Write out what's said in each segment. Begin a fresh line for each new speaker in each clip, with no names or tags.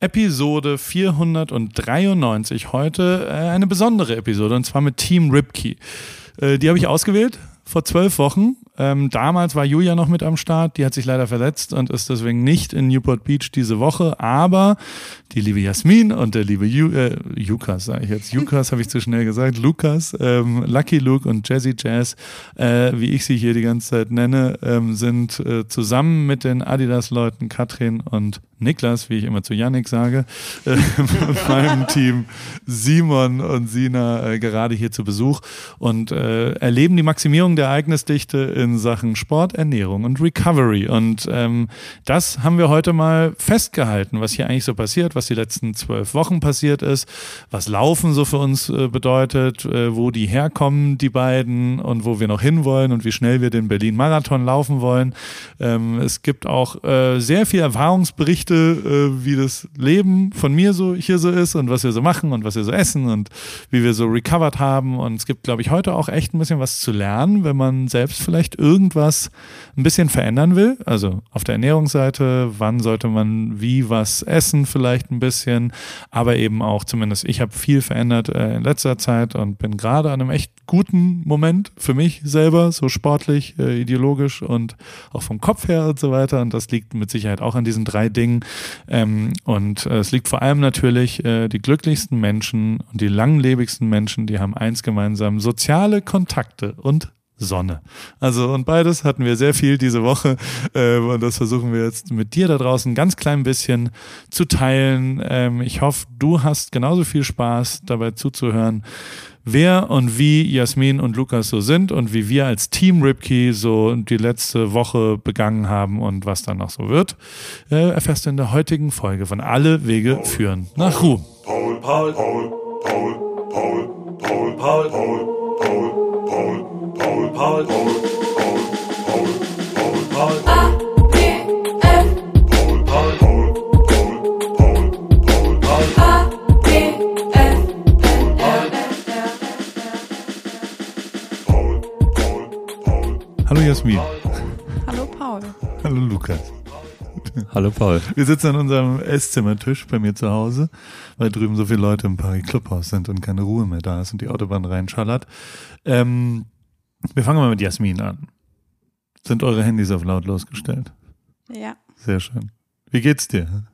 Episode 493 heute äh, eine besondere Episode und zwar mit Team Ripkey. Äh, die habe ich ausgewählt vor zwölf Wochen. Ähm, damals war Julia noch mit am Start, die hat sich leider verletzt und ist deswegen nicht in Newport Beach diese Woche. Aber die liebe Jasmin und der liebe Ju äh, Jukas, sage ich jetzt. Jukas habe ich zu schnell gesagt. Lukas, ähm, Lucky Luke und Jazzy Jazz, äh, wie ich sie hier die ganze Zeit nenne, ähm, sind äh, zusammen mit den Adidas-Leuten Katrin und Niklas, wie ich immer zu Yannick sage, äh, meinem Team Simon und Sina äh, gerade hier zu Besuch und äh, erleben die Maximierung der Ereignisdichte in Sachen Sport, Ernährung und Recovery. Und ähm, das haben wir heute mal festgehalten, was hier eigentlich so passiert, was die letzten zwölf Wochen passiert ist, was Laufen so für uns äh, bedeutet, äh, wo die herkommen, die beiden und wo wir noch hinwollen und wie schnell wir den Berlin-Marathon laufen wollen. Ähm, es gibt auch äh, sehr viel Erfahrungsberichte äh, wie das Leben von mir so hier so ist und was wir so machen und was wir so essen und wie wir so recovered haben. Und es gibt, glaube ich, heute auch echt ein bisschen was zu lernen, wenn man selbst vielleicht irgendwas ein bisschen verändern will. Also auf der Ernährungsseite, wann sollte man wie was essen, vielleicht ein bisschen, aber eben auch zumindest, ich habe viel verändert äh, in letzter Zeit und bin gerade an einem echt guten Moment für mich selber, so sportlich, äh, ideologisch und auch vom Kopf her und so weiter. Und das liegt mit Sicherheit auch an diesen drei Dingen ähm, und äh, es liegt vor allem natürlich, äh, die glücklichsten Menschen und die langlebigsten Menschen, die haben eins gemeinsam, soziale Kontakte und Sonne. Also und beides hatten wir sehr viel diese Woche äh, und das versuchen wir jetzt mit dir da draußen ganz klein bisschen zu teilen. Ähm, ich hoffe, du hast genauso viel Spaß dabei zuzuhören wer und wie Jasmin und Lukas so sind und wie wir als Team Ripkey so die letzte Woche begangen haben und was dann noch so wird, äh, erfährst du in der heutigen Folge von Alle Wege führen nach Ruhm. Paul, Paul, Paul, Paul, Paul, Paul, Paul, Paul, Paul, Paul, Paul, Paul, Paul, Paul, Paul, Paul, Paul. Hallo Jasmin.
Hallo Paul.
Hallo Lukas.
Hallo Paul.
Wir sitzen an unserem Esszimmertisch bei mir zu Hause, weil drüben so viele Leute im Paris Clubhaus sind und keine Ruhe mehr da ist und die Autobahn reinschallert. Ähm, wir fangen mal mit Jasmin an. Sind eure Handys auf lautlos gestellt?
Ja.
Sehr schön. Wie geht's dir?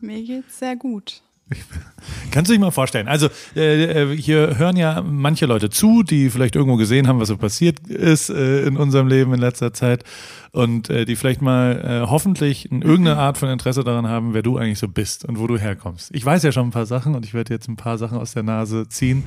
Mir geht's sehr gut.
Kannst du dich mal vorstellen? Also äh, äh, hier hören ja manche Leute zu, die vielleicht irgendwo gesehen haben, was so passiert ist äh, in unserem Leben in letzter Zeit und äh, die vielleicht mal äh, hoffentlich in irgendeine Art von Interesse daran haben, wer du eigentlich so bist und wo du herkommst. Ich weiß ja schon ein paar Sachen und ich werde jetzt ein paar Sachen aus der Nase ziehen.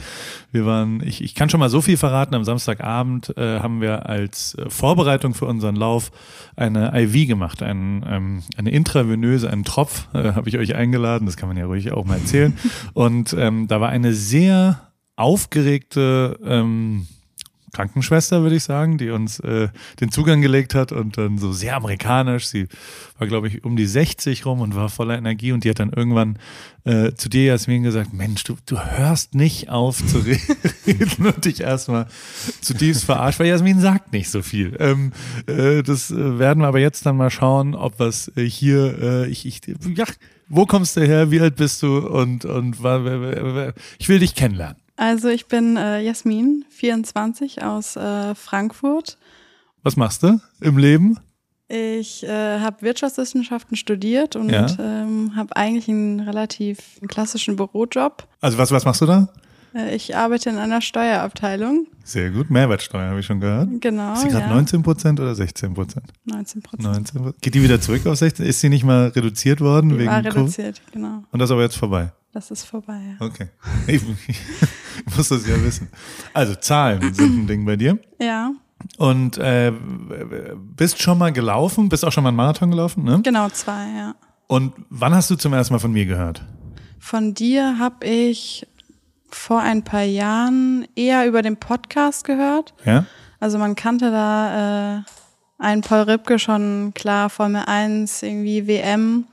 Wir waren, ich, ich kann schon mal so viel verraten. Am Samstagabend äh, haben wir als Vorbereitung für unseren Lauf eine IV gemacht, ein, ähm, eine intravenöse, einen Tropf, habe ich euch eingeladen. Das kann man ja ruhig auch mal erzählen. Und ähm, da war eine sehr aufgeregte ähm, Krankenschwester, würde ich sagen, die uns äh, den Zugang gelegt hat und dann so sehr amerikanisch. Sie war, glaube ich, um die 60 rum und war voller Energie und die hat dann irgendwann äh, zu dir, Jasmin, gesagt, Mensch, du, du hörst nicht auf zu reden und dich erstmal zutiefst verarscht, weil Jasmin sagt nicht so viel. Ähm, äh, das äh, werden wir aber jetzt dann mal schauen, ob was äh, hier, äh, ich, ich, ja, wo kommst du her, wie alt bist du und, und ich will dich kennenlernen.
Also ich bin äh, Jasmin, 24 aus äh, Frankfurt.
Was machst du im Leben?
Ich äh, habe Wirtschaftswissenschaften studiert und ja. ähm, habe eigentlich einen relativ klassischen Bürojob.
Also was, was machst du da?
Äh, ich arbeite in einer Steuerabteilung.
Sehr gut. Mehrwertsteuer habe ich schon gehört.
Genau.
Ist sie gerade ja. 19 Prozent oder 16
Prozent? 19 Prozent.
Geht die wieder zurück auf 16? Ist sie nicht mal reduziert worden?
Die
wegen
war reduziert, Co genau.
Und das ist aber jetzt vorbei?
Das ist vorbei, ja.
Okay. Ich, ich muss das ja wissen. Also Zahlen sind ein Ding bei dir.
Ja.
Und äh, bist schon mal gelaufen? Bist auch schon mal einen Marathon gelaufen, ne?
Genau, zwei, ja.
Und wann hast du zum ersten Mal von mir gehört?
Von dir habe ich vor ein paar Jahren eher über den Podcast gehört.
Ja.
Also man kannte da äh, einen Paul Ripke schon klar, Formel 1, irgendwie WM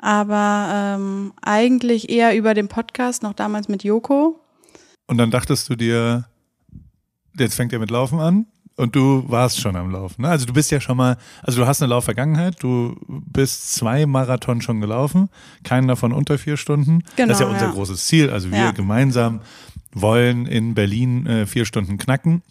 aber ähm, eigentlich eher über den Podcast, noch damals mit Joko.
Und dann dachtest du dir, jetzt fängt er mit Laufen an und du warst schon am Laufen. Ne? Also du bist ja schon mal, also du hast eine Laufvergangenheit, du bist zwei Marathon schon gelaufen, keinen davon unter vier Stunden.
Genau,
das ist ja unser
ja.
großes Ziel. Also wir
Ja.
gemeinsam wollen in Berlin äh, vier Stunden knacken.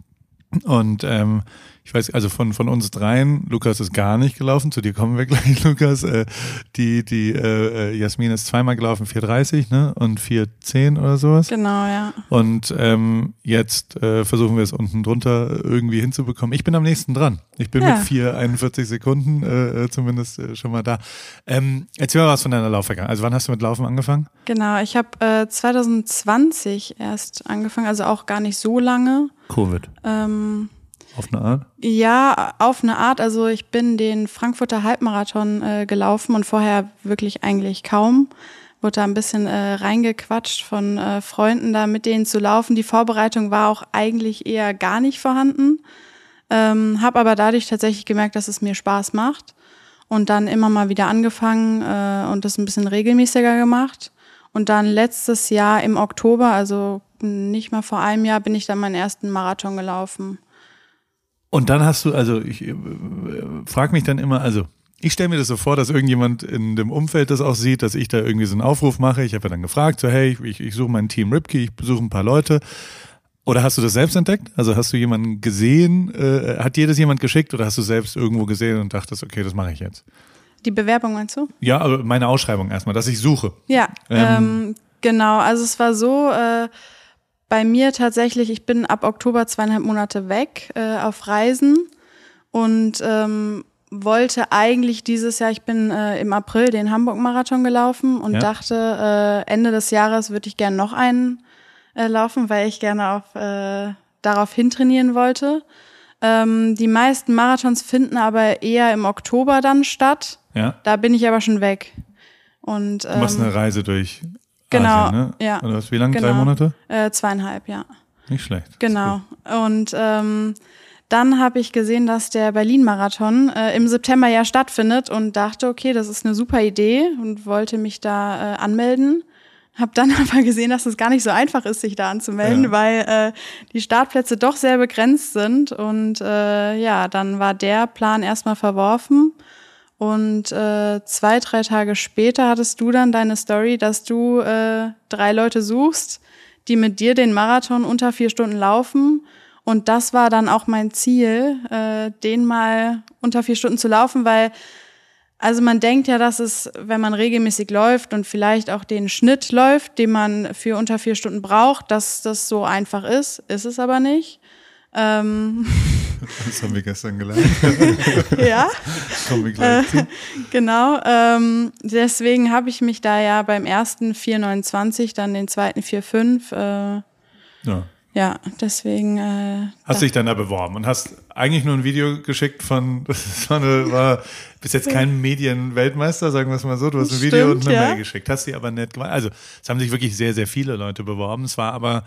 Und ähm, ich weiß, also von, von uns dreien, Lukas ist gar nicht gelaufen, zu dir kommen wir gleich, Lukas. Äh, die die äh, äh, Jasmin ist zweimal gelaufen, 4,30 ne? und 4,10 oder sowas.
Genau, ja.
Und ähm, jetzt äh, versuchen wir es unten drunter irgendwie hinzubekommen. Ich bin am nächsten dran. Ich bin
Ja.
mit 4,41 Sekunden äh, äh, zumindest äh, schon mal da. Ähm, erzähl mal was von deiner Laufvergangenheit. Also wann hast du mit Laufen angefangen?
Genau, ich habe äh, 2020 erst angefangen, also auch gar nicht so lange.
Covid.
Ähm,
Auf eine Art?
ja, auf eine Art. Also ich bin den Frankfurter Halbmarathon äh, gelaufen und vorher wirklich eigentlich kaum. Wurde da ein bisschen äh, reingequatscht von äh, Freunden, da mit denen zu laufen. Die Vorbereitung war auch eigentlich eher gar nicht vorhanden. Ähm, habe aber dadurch tatsächlich gemerkt, dass es mir Spaß macht. Und dann immer mal wieder angefangen äh, und das ein bisschen regelmäßiger gemacht. Und dann letztes Jahr im Oktober, also nicht mal vor einem Jahr, bin ich dann meinen ersten Marathon gelaufen.
Und dann hast du, also ich äh, frage mich dann immer, also ich stelle mir das so vor, dass irgendjemand in dem Umfeld das auch sieht, dass ich da irgendwie so einen Aufruf mache. Ich habe ja dann gefragt, so hey, ich, ich suche mein Team Ripkey, ich besuche ein paar Leute. Oder hast du das selbst entdeckt? Also hast du jemanden gesehen? Äh, hat dir das jemand geschickt oder hast du selbst irgendwo gesehen und dachtest, okay, das mache ich jetzt?
Die Bewerbung meinst du?
Ja, aber meine Ausschreibung erstmal, dass ich suche.
Ja,
Ähm.
ähm, genau. Also es war so, äh, bei mir tatsächlich, ich bin ab Oktober zweieinhalb Monate weg äh, auf Reisen und ähm, wollte eigentlich dieses Jahr, ich bin äh, im April den Hamburg-Marathon gelaufen und
Ja.
dachte, äh, Ende des Jahres würde ich gerne noch einen äh, laufen, weil ich gerne auf, äh, darauf hintrainieren wollte. Ähm, die meisten Marathons finden aber eher im Oktober dann statt.
Ja.
Da bin ich aber schon weg. Und,
Du machst
ähm,
eine Reise durch
genau,
Asien, ne?
ja.
Oder was, wie lange? Drei
Genau.
Monate?
Äh, zweieinhalb, ja.
Nicht schlecht.
Genau. Und ähm, dann habe ich gesehen, dass der Berlin-Marathon äh, im September ja stattfindet und dachte, okay, das ist eine super Idee und wollte mich da äh, anmelden. Hab dann aber gesehen, dass es gar nicht so einfach ist, sich da anzumelden,
Ja.
weil äh, die Startplätze doch sehr begrenzt sind. Und äh, ja, dann war der Plan erstmal verworfen. Und äh, zwei, drei Tage später hattest du dann deine Story, dass du äh, drei Leute suchst, die mit dir den Marathon unter vier Stunden laufen. Und das war dann auch mein Ziel, äh, den mal unter vier Stunden zu laufen, weil also man denkt ja, dass es, wenn man regelmäßig läuft und vielleicht auch den Schnitt läuft, den man für unter vier Stunden braucht, dass das so einfach ist. Ist es aber nicht. Ähm,
Das haben wir gestern gelernt.
ja.
Kommen wir gleich zu.
Genau, ähm, deswegen habe ich mich da ja beim ersten 4,29, dann den zweiten 4,5, äh,
Ja.
ja, deswegen. Äh,
Hast dich dann da beworben und hast eigentlich nur ein Video geschickt von, das war, eine, war bis jetzt kein Medienweltmeister, sagen wir es mal so. Du hast ein Video
Stimmt,
und eine
ja.
Mail geschickt. Hast die aber nett gemacht. Also, es haben sich wirklich sehr, sehr viele Leute beworben. Es war aber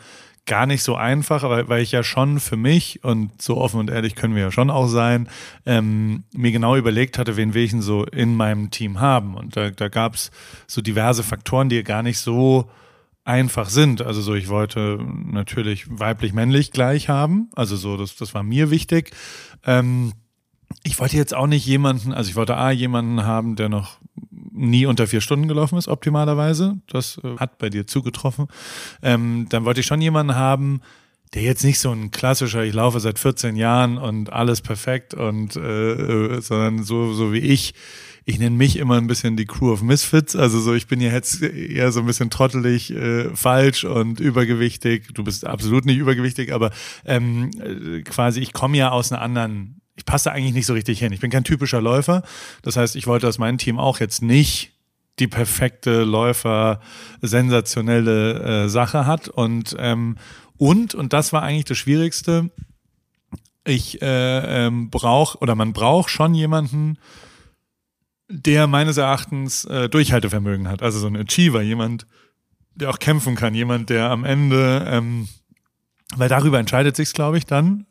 gar nicht so einfach, weil, weil ich ja schon für mich und so offen und ehrlich können wir ja schon auch sein, ähm, mir genau überlegt hatte, wen will ich denn so in meinem Team haben. Und da, da gab es so diverse Faktoren, die gar nicht so einfach sind. Also so, ich wollte natürlich weiblich-männlich gleich haben. Also so, das, das war mir wichtig. Ähm, ich wollte jetzt auch nicht jemanden, also ich wollte A, jemanden haben, der noch nie unter vier Stunden gelaufen ist, optimalerweise. Das äh, hat bei dir zugetroffen. Ähm, dann wollte ich schon jemanden haben, der jetzt nicht so ein klassischer, ich laufe seit 14 Jahren und alles perfekt und äh, äh, sondern so, so wie ich. Ich nenne mich immer ein bisschen die Crew of Misfits. Also so, ich bin ja jetzt eher so ein bisschen trottelig, äh, falsch und übergewichtig. Du bist absolut nicht übergewichtig, aber ähm, äh, quasi, ich komme ja aus einer anderen ich passe eigentlich nicht so richtig hin. Ich bin kein typischer Läufer. Das heißt, ich wollte, dass mein Team auch jetzt nicht die perfekte Läufer, sensationelle äh, Sache hat. Und, ähm, und, und das war eigentlich das Schwierigste, ich äh, ähm, brauche oder man braucht schon jemanden, der meines Erachtens äh, Durchhaltevermögen hat. Also so ein Achiever, jemand, der auch kämpfen kann, jemand, der am Ende, ähm, weil darüber entscheidet sich's, glaube ich, dann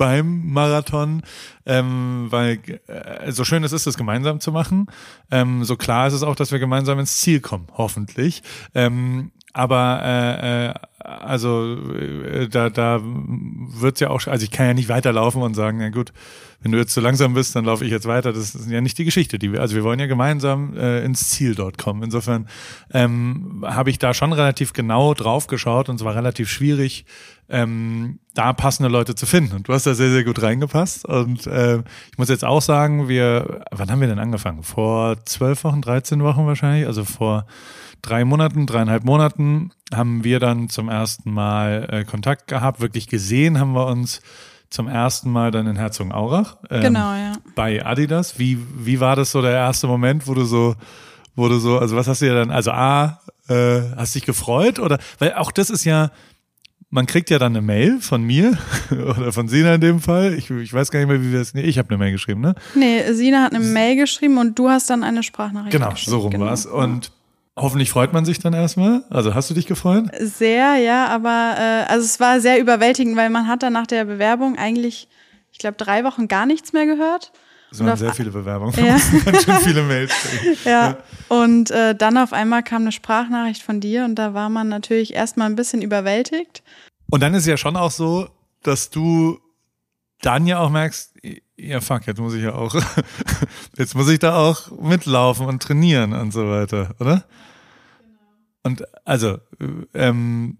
beim Marathon, ähm, weil äh, so schön es ist, das gemeinsam zu machen, ähm, so klar ist es auch, dass wir gemeinsam ins Ziel kommen, hoffentlich. Ähm, aber äh, äh, also äh, da, da wird's ja auch, also ich kann ja nicht weiterlaufen und sagen, na gut, wenn du jetzt zu langsam bist, dann laufe ich jetzt weiter. Das ist ja nicht die Geschichte, die wir, also wir wollen ja gemeinsam äh, ins Ziel dort kommen. Insofern ähm, habe ich da schon relativ genau drauf geschaut und es war relativ schwierig, ähm, da passende Leute zu finden. Und du hast da sehr, sehr gut reingepasst. Und äh, ich muss jetzt auch sagen, wir, wann haben wir denn angefangen? Vor zwölf Wochen, 13 Wochen wahrscheinlich, also vor drei Monaten, dreieinhalb Monaten haben wir dann zum ersten Mal äh, Kontakt gehabt. Wirklich gesehen haben wir uns zum ersten Mal dann in Herzogenaurach.
Ähm, genau, ja.
Bei Adidas. Wie, wie war das so der erste Moment, wo du so, wo du so, also was hast du ja dann, also A, äh, hast dich gefreut oder, weil auch das ist ja, man kriegt ja dann eine Mail von mir oder von Sina in dem Fall. Ich, ich weiß gar nicht mehr, wie wir es. Nee, ich habe eine Mail geschrieben, ne?
Nee, Sina hat eine Mail geschrieben und du hast dann eine Sprachnachricht
genau,
geschrieben.
Genau, so rum genau. war's. Und Hoffentlich freut man sich dann erstmal. Also hast du dich gefreut?
Sehr, ja, aber äh, also es war sehr überwältigend, weil man hat dann nach der Bewerbung eigentlich, ich glaube, drei Wochen gar nichts mehr gehört.
Es waren sehr viele Bewerbungen. Ja. ganz schön viele Mails.
ja. ja. Und äh, dann auf einmal kam eine Sprachnachricht von dir und da war man natürlich erstmal ein bisschen überwältigt.
Und dann ist ja schon auch so, dass du dann ja auch merkst, ja fuck, jetzt muss ich ja auch, jetzt muss ich da auch mitlaufen und trainieren und so weiter, oder? Und also, ähm,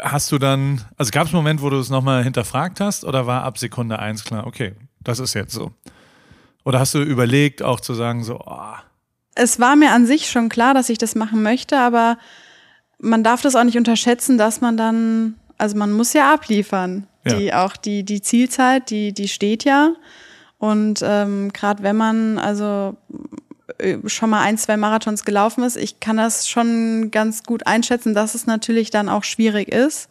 hast du dann, also gab es einen Moment, wo du es nochmal hinterfragt hast oder war ab Sekunde eins klar, okay, das ist jetzt so? Oder hast du überlegt, auch zu sagen, so, oh.
Es war mir an sich schon klar, dass ich das machen möchte, aber man darf das auch nicht unterschätzen, dass man dann, also man muss ja abliefern. Ja. Die auch die, die Zielzeit, die, die steht ja. Und ähm, gerade wenn man also äh, schon mal ein, zwei Marathons gelaufen ist, ich kann das schon ganz gut einschätzen, dass es natürlich dann auch schwierig ist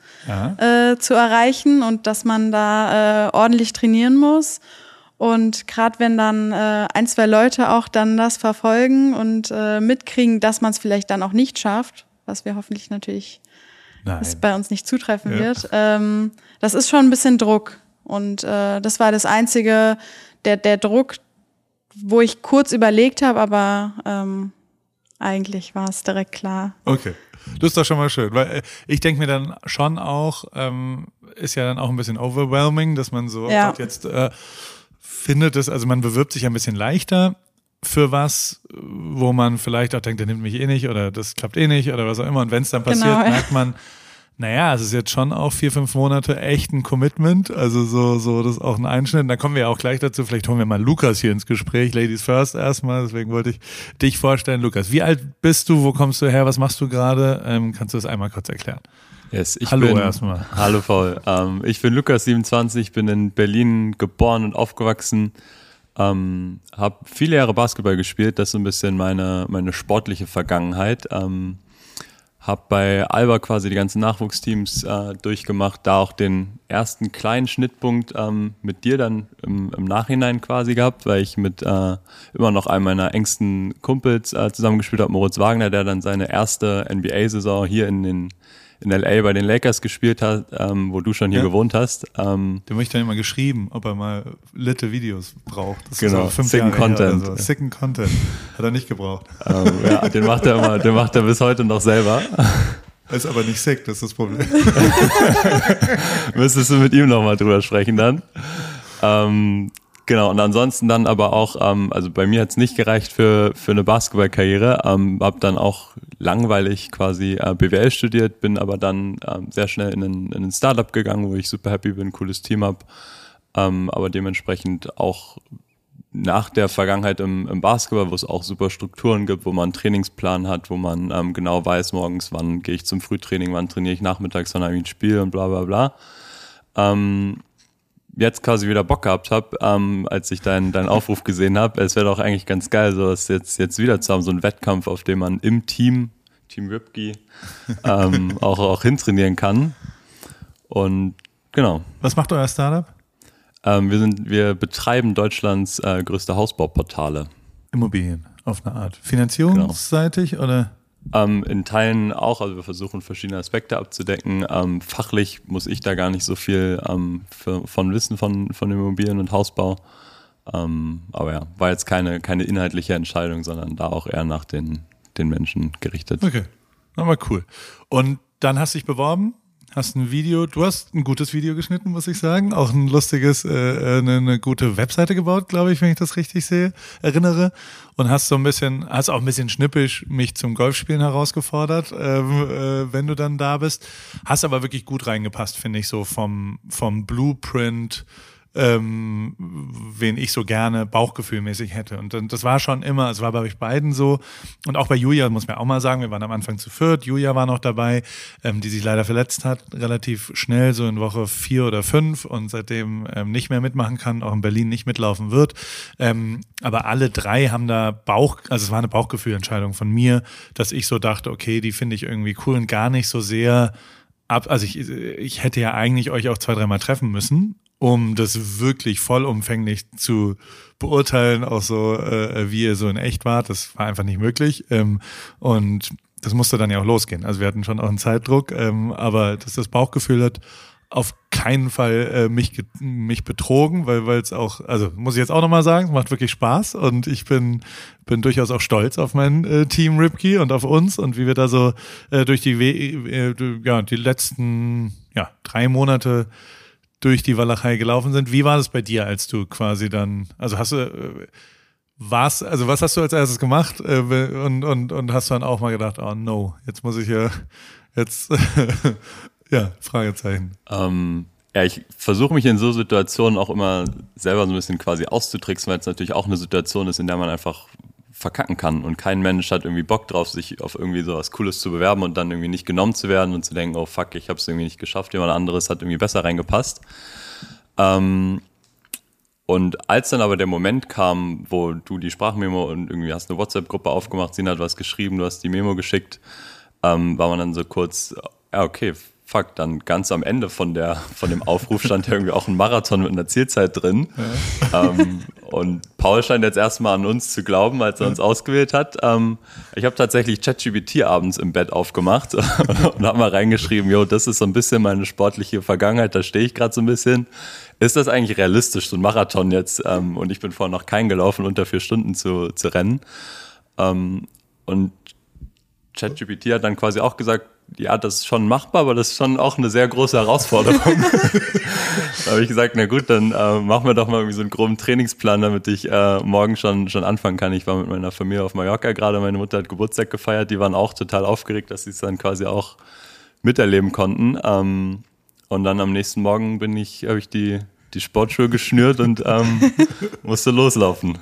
äh, zu erreichen und dass man da äh, ordentlich trainieren muss. Und gerade wenn dann äh, ein, zwei Leute auch dann das verfolgen und äh, mitkriegen, dass man es vielleicht dann auch nicht schafft, was wir hoffentlich natürlich es bei uns nicht zutreffen ja. wird, ähm, das ist schon ein bisschen Druck. Und äh, das war das Einzige, der, der Druck, wo ich kurz überlegt habe, aber ähm, eigentlich war es direkt klar.
Okay. Das ist doch schon mal schön, weil äh, ich denke mir dann schon auch, ähm, ist ja dann auch ein bisschen overwhelming, dass man so ja. jetzt äh, findet es, also man bewirbt sich ein bisschen leichter für was, wo man vielleicht auch denkt, der nimmt mich eh nicht oder das klappt eh nicht oder was auch immer. Und wenn es dann passiert, genau, merkt man, naja, es ist jetzt schon auch vier, fünf Monate echt ein Commitment. Also so, so, das ist auch ein Einschnitt. Da kommen wir ja auch gleich dazu. Vielleicht holen wir mal Lukas hier ins Gespräch. Ladies first erstmal. Deswegen wollte ich dich vorstellen. Lukas, wie alt bist du? Wo kommst du her? Was machst du gerade? Ähm, kannst du das einmal kurz erklären?
Yes, ich hallo bin, erstmal. Hallo Paul. Ähm, ich bin Lukas, 27, bin in Berlin geboren und aufgewachsen. Ähm, habe viele Jahre Basketball gespielt. Das ist so ein bisschen meine, meine sportliche Vergangenheit. Ähm, habe bei Alba quasi die ganzen Nachwuchsteams äh, durchgemacht, da auch den ersten kleinen Schnittpunkt ähm, mit dir dann im, im, Nachhinein quasi gehabt, weil ich mit äh, immer noch einem meiner engsten Kumpels äh, zusammengespielt habe, Moritz Wagner, der dann seine erste NBA-Saison hier in den in LA bei den Lakers gespielt hat, ähm, wo du schon hier ja. gewohnt hast. Ähm,
Dem habe ich dann immer geschrieben, ob er mal litte Videos braucht.
Das genau, ist so Sicken Content.
So. Sicken Content. Hat er nicht gebraucht.
Ähm, ja, den macht er immer, den macht er bis heute noch selber.
Ist aber nicht sick, das ist das Problem.
Müsstest du mit ihm nochmal drüber sprechen dann. Ähm, Genau, und ansonsten dann aber auch, ähm, also bei mir hat's nicht gereicht für, für eine Basketballkarriere, ähm, habe dann auch langweilig quasi äh, BWL studiert, bin aber dann ähm, sehr schnell in ein, in ein Startup gegangen, wo ich super happy bin, cooles Team hab, ähm, aber dementsprechend auch nach der Vergangenheit im, im Basketball, wo es auch super Strukturen gibt, wo man einen Trainingsplan hat, wo man ähm, genau weiß, morgens, wann gehe ich zum Frühtraining, wann trainiere ich nachmittags, wann habe ich ein Spiel und bla bla bla. Ähm, jetzt quasi wieder Bock gehabt habe, ähm, als ich deinen dein Aufruf gesehen habe. Es wäre doch eigentlich ganz geil, so was jetzt, jetzt wieder zu haben, so ein Wettkampf, auf dem man im Team, Team Ripke, ähm, auch, auch hintrainieren kann. Und genau.
Was macht euer Startup?
Ähm, wir, sind, wir betreiben Deutschlands äh, größte Hausbaupportale.
Immobilien, auf eine Art. Finanzierungsseitig genau. oder?
Ähm, in Teilen auch, also wir versuchen verschiedene Aspekte abzudecken. Ähm, fachlich muss ich da gar nicht so viel ähm, für, von wissen von, von Immobilien und Hausbau. Ähm, aber ja, war jetzt keine, keine inhaltliche Entscheidung, sondern da auch eher nach den, den Menschen gerichtet.
Okay, aber cool. Und dann hast du dich beworben, hast ein Video, du hast ein gutes Video geschnitten, muss ich sagen. Auch ein lustiges, äh, äh, eine, eine gute Webseite gebaut, glaube ich, wenn ich das richtig sehe, erinnere. Und hast so ein bisschen, hast auch ein bisschen schnippisch mich zum Golfspielen herausgefordert, ähm, äh, wenn du dann da bist. Hast aber wirklich gut reingepasst, finde ich, so vom, vom Blueprint ähm, wen ich so gerne bauchgefühlmäßig hätte. Und das war schon immer, es war bei euch beiden so. Und auch bei Julia, muss man auch mal sagen, wir waren am Anfang zu viert. Julia war noch dabei, ähm, die sich leider verletzt hat, relativ schnell, so in Woche vier oder fünf und seitdem ähm, nicht mehr mitmachen kann, auch in Berlin nicht mitlaufen wird. Ähm, aber alle drei haben da Bauch, also es war eine Bauchgefühlentscheidung von mir, dass ich so dachte, okay, die finde ich irgendwie cool und gar nicht so sehr ab, also ich, ich hätte ja eigentlich euch auch zwei, dreimal treffen müssen, um das wirklich vollumfänglich zu beurteilen, auch so, äh, wie ihr so in echt wart. Das war einfach nicht möglich. Ähm, und das musste dann ja auch losgehen. Also wir hatten schon auch einen Zeitdruck, ähm, aber dass das Bauchgefühl hat auf keinen Fall äh, mich mich betrogen, weil weil es auch, also muss ich jetzt auch nochmal sagen, es macht wirklich Spaß und ich bin bin durchaus auch stolz auf mein äh, Team Ripkey und auf uns und wie wir da so äh, durch die äh, ja die letzten ja drei Monate durch die Walachei gelaufen sind. Wie war das bei dir, als du quasi dann, also hast du, äh, was, also was hast du als erstes gemacht äh, und, und, und hast dann auch mal gedacht, oh no, jetzt muss ich ja, jetzt, ja, Fragezeichen.
Ähm, ja, ich versuche mich in so Situationen auch immer selber so ein bisschen quasi auszutricksen, weil es natürlich auch eine Situation ist, in der man einfach verkacken kann und kein Mensch hat irgendwie Bock drauf, sich auf irgendwie so was Cooles zu bewerben und dann irgendwie nicht genommen zu werden und zu denken, oh fuck, ich habe es irgendwie nicht geschafft, jemand anderes hat irgendwie besser reingepasst. Ähm, und als dann aber der Moment kam, wo du die Sprachmemo und irgendwie hast eine WhatsApp-Gruppe aufgemacht, Sina hat was geschrieben, du hast die Memo geschickt, ähm, war man dann so kurz, ja okay, fuck, dann ganz am Ende von, der, von dem Aufruf stand irgendwie auch ein Marathon mit einer Zielzeit drin. Ja. Ähm, und Paul scheint jetzt erstmal an uns zu glauben, als er uns ausgewählt hat. Ähm, ich habe tatsächlich ChatGPT abends im Bett aufgemacht und habe mal reingeschrieben, jo, das ist so ein bisschen meine sportliche Vergangenheit, da stehe ich gerade so ein bisschen. Ist das eigentlich realistisch, so ein Marathon jetzt? Ähm, und ich bin vorher noch kein gelaufen, unter vier Stunden zu, zu rennen. Ähm, und ChatGPT hat dann quasi auch gesagt, ja, das ist schon machbar, aber das ist schon auch eine sehr große Herausforderung. da habe ich gesagt, na gut, dann äh, machen wir doch mal irgendwie so einen groben Trainingsplan, damit ich äh, morgen schon, schon anfangen kann. Ich war mit meiner Familie auf Mallorca gerade, meine Mutter hat Geburtstag gefeiert, die waren auch total aufgeregt, dass sie es dann quasi auch miterleben konnten. Ähm, und dann am nächsten Morgen bin ich, habe ich die, die Sportschuhe geschnürt und ähm, musste loslaufen.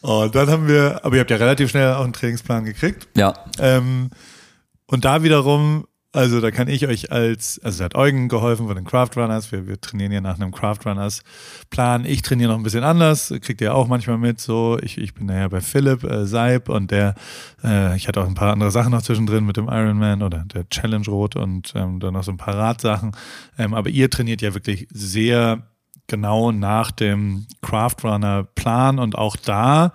Und dann haben wir, aber ihr habt ja relativ schnell auch einen Trainingsplan gekriegt.
Ja.
Ähm, und da wiederum, also da kann ich euch als, also da hat Eugen geholfen von den Craft Runners, wir, wir trainieren ja nach einem Craft Runners Plan. Ich trainiere noch ein bisschen anders, kriegt ihr auch manchmal mit, so. Ich, ich bin daher bei Philipp äh, Seib und der, äh, ich hatte auch ein paar andere Sachen noch zwischendrin mit dem Ironman oder der Challenge Rot und ähm, dann noch so ein paar Radsachen. Ähm, aber ihr trainiert ja wirklich sehr genau nach dem Craft Runner Plan und auch da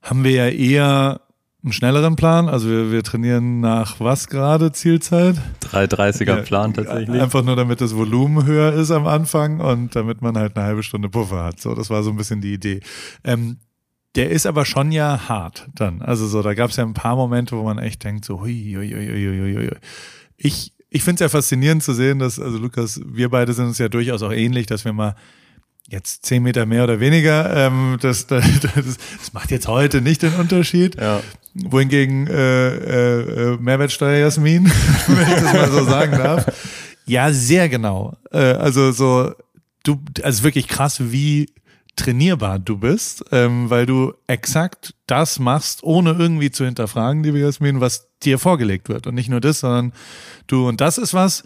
haben wir ja eher einen schnelleren Plan. Also wir, wir trainieren nach was gerade Zielzeit?
330er ja, Plan tatsächlich.
Einfach nur, damit das Volumen höher ist am Anfang und damit man halt eine halbe Stunde Puffer hat. So, das war so ein bisschen die Idee. Ähm, der ist aber schon ja hart dann. Also so, da gab es ja ein paar Momente, wo man echt denkt, so, hui, hui, hui, hui, hui. Ich, ich finde es ja faszinierend zu sehen, dass, also Lukas, wir beide sind uns ja durchaus auch ähnlich, dass wir mal jetzt zehn Meter mehr oder weniger, ähm, das, das, das macht jetzt heute nicht den Unterschied. Ja. Wohingegen äh, äh, Mehrwertsteuer Jasmin, wenn ich das mal so sagen darf, ja, sehr genau. Äh, also so, du, also wirklich krass, wie trainierbar du bist, ähm, weil du exakt das machst, ohne irgendwie zu hinterfragen, liebe Jasmin, was dir vorgelegt wird. Und nicht nur das, sondern du, und das ist was,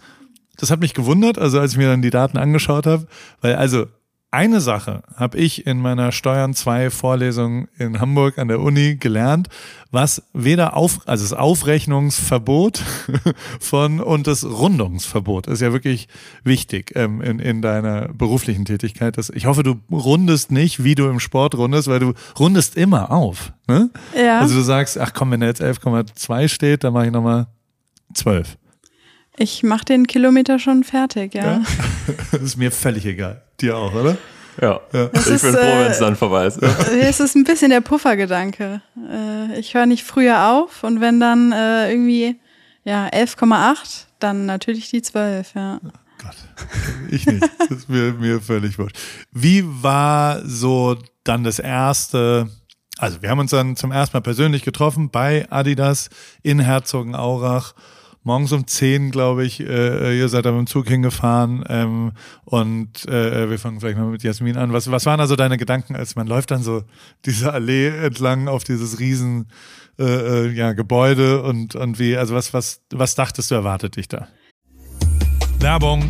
das hat mich gewundert, also als ich mir dann die Daten angeschaut habe, weil also eine Sache habe ich in meiner Steuern 2 Vorlesung in Hamburg an der Uni gelernt, was weder auf, also das Aufrechnungsverbot von und das Rundungsverbot ist ja wirklich wichtig ähm, in, in deiner beruflichen Tätigkeit. Das, ich hoffe, du rundest nicht, wie du im Sport rundest, weil du rundest immer auf. Ne? Ja. Also du sagst, ach komm, wenn da jetzt 11,2 steht, dann mache ich nochmal 12.
Ich mache den Kilometer schon fertig, ja. ja.
Das ist mir völlig egal. Dir auch, oder?
Ja, ja. ich ist, bin froh, wenn es äh, dann vorbei ist.
Es ist ein bisschen der Puffergedanke. Äh, ich höre nicht früher auf und wenn dann äh, irgendwie Ja, 11,8, dann natürlich die 12, ja.
Gott, ich nicht. Das ist mir, mir völlig wurscht. Wie war so dann das erste, also wir haben uns dann zum ersten Mal persönlich getroffen bei Adidas in Herzogenaurach. Morgens um 10, glaube ich, äh, ihr seid da mit dem Zug hingefahren ähm, und äh, wir fangen vielleicht mal mit Jasmin an. Was, was waren also deine Gedanken, als man läuft dann so diese Allee entlang auf dieses riesen äh, äh ja, Gebäude und, und wie, also was, was, was dachtest du, erwartet dich da? Werbung.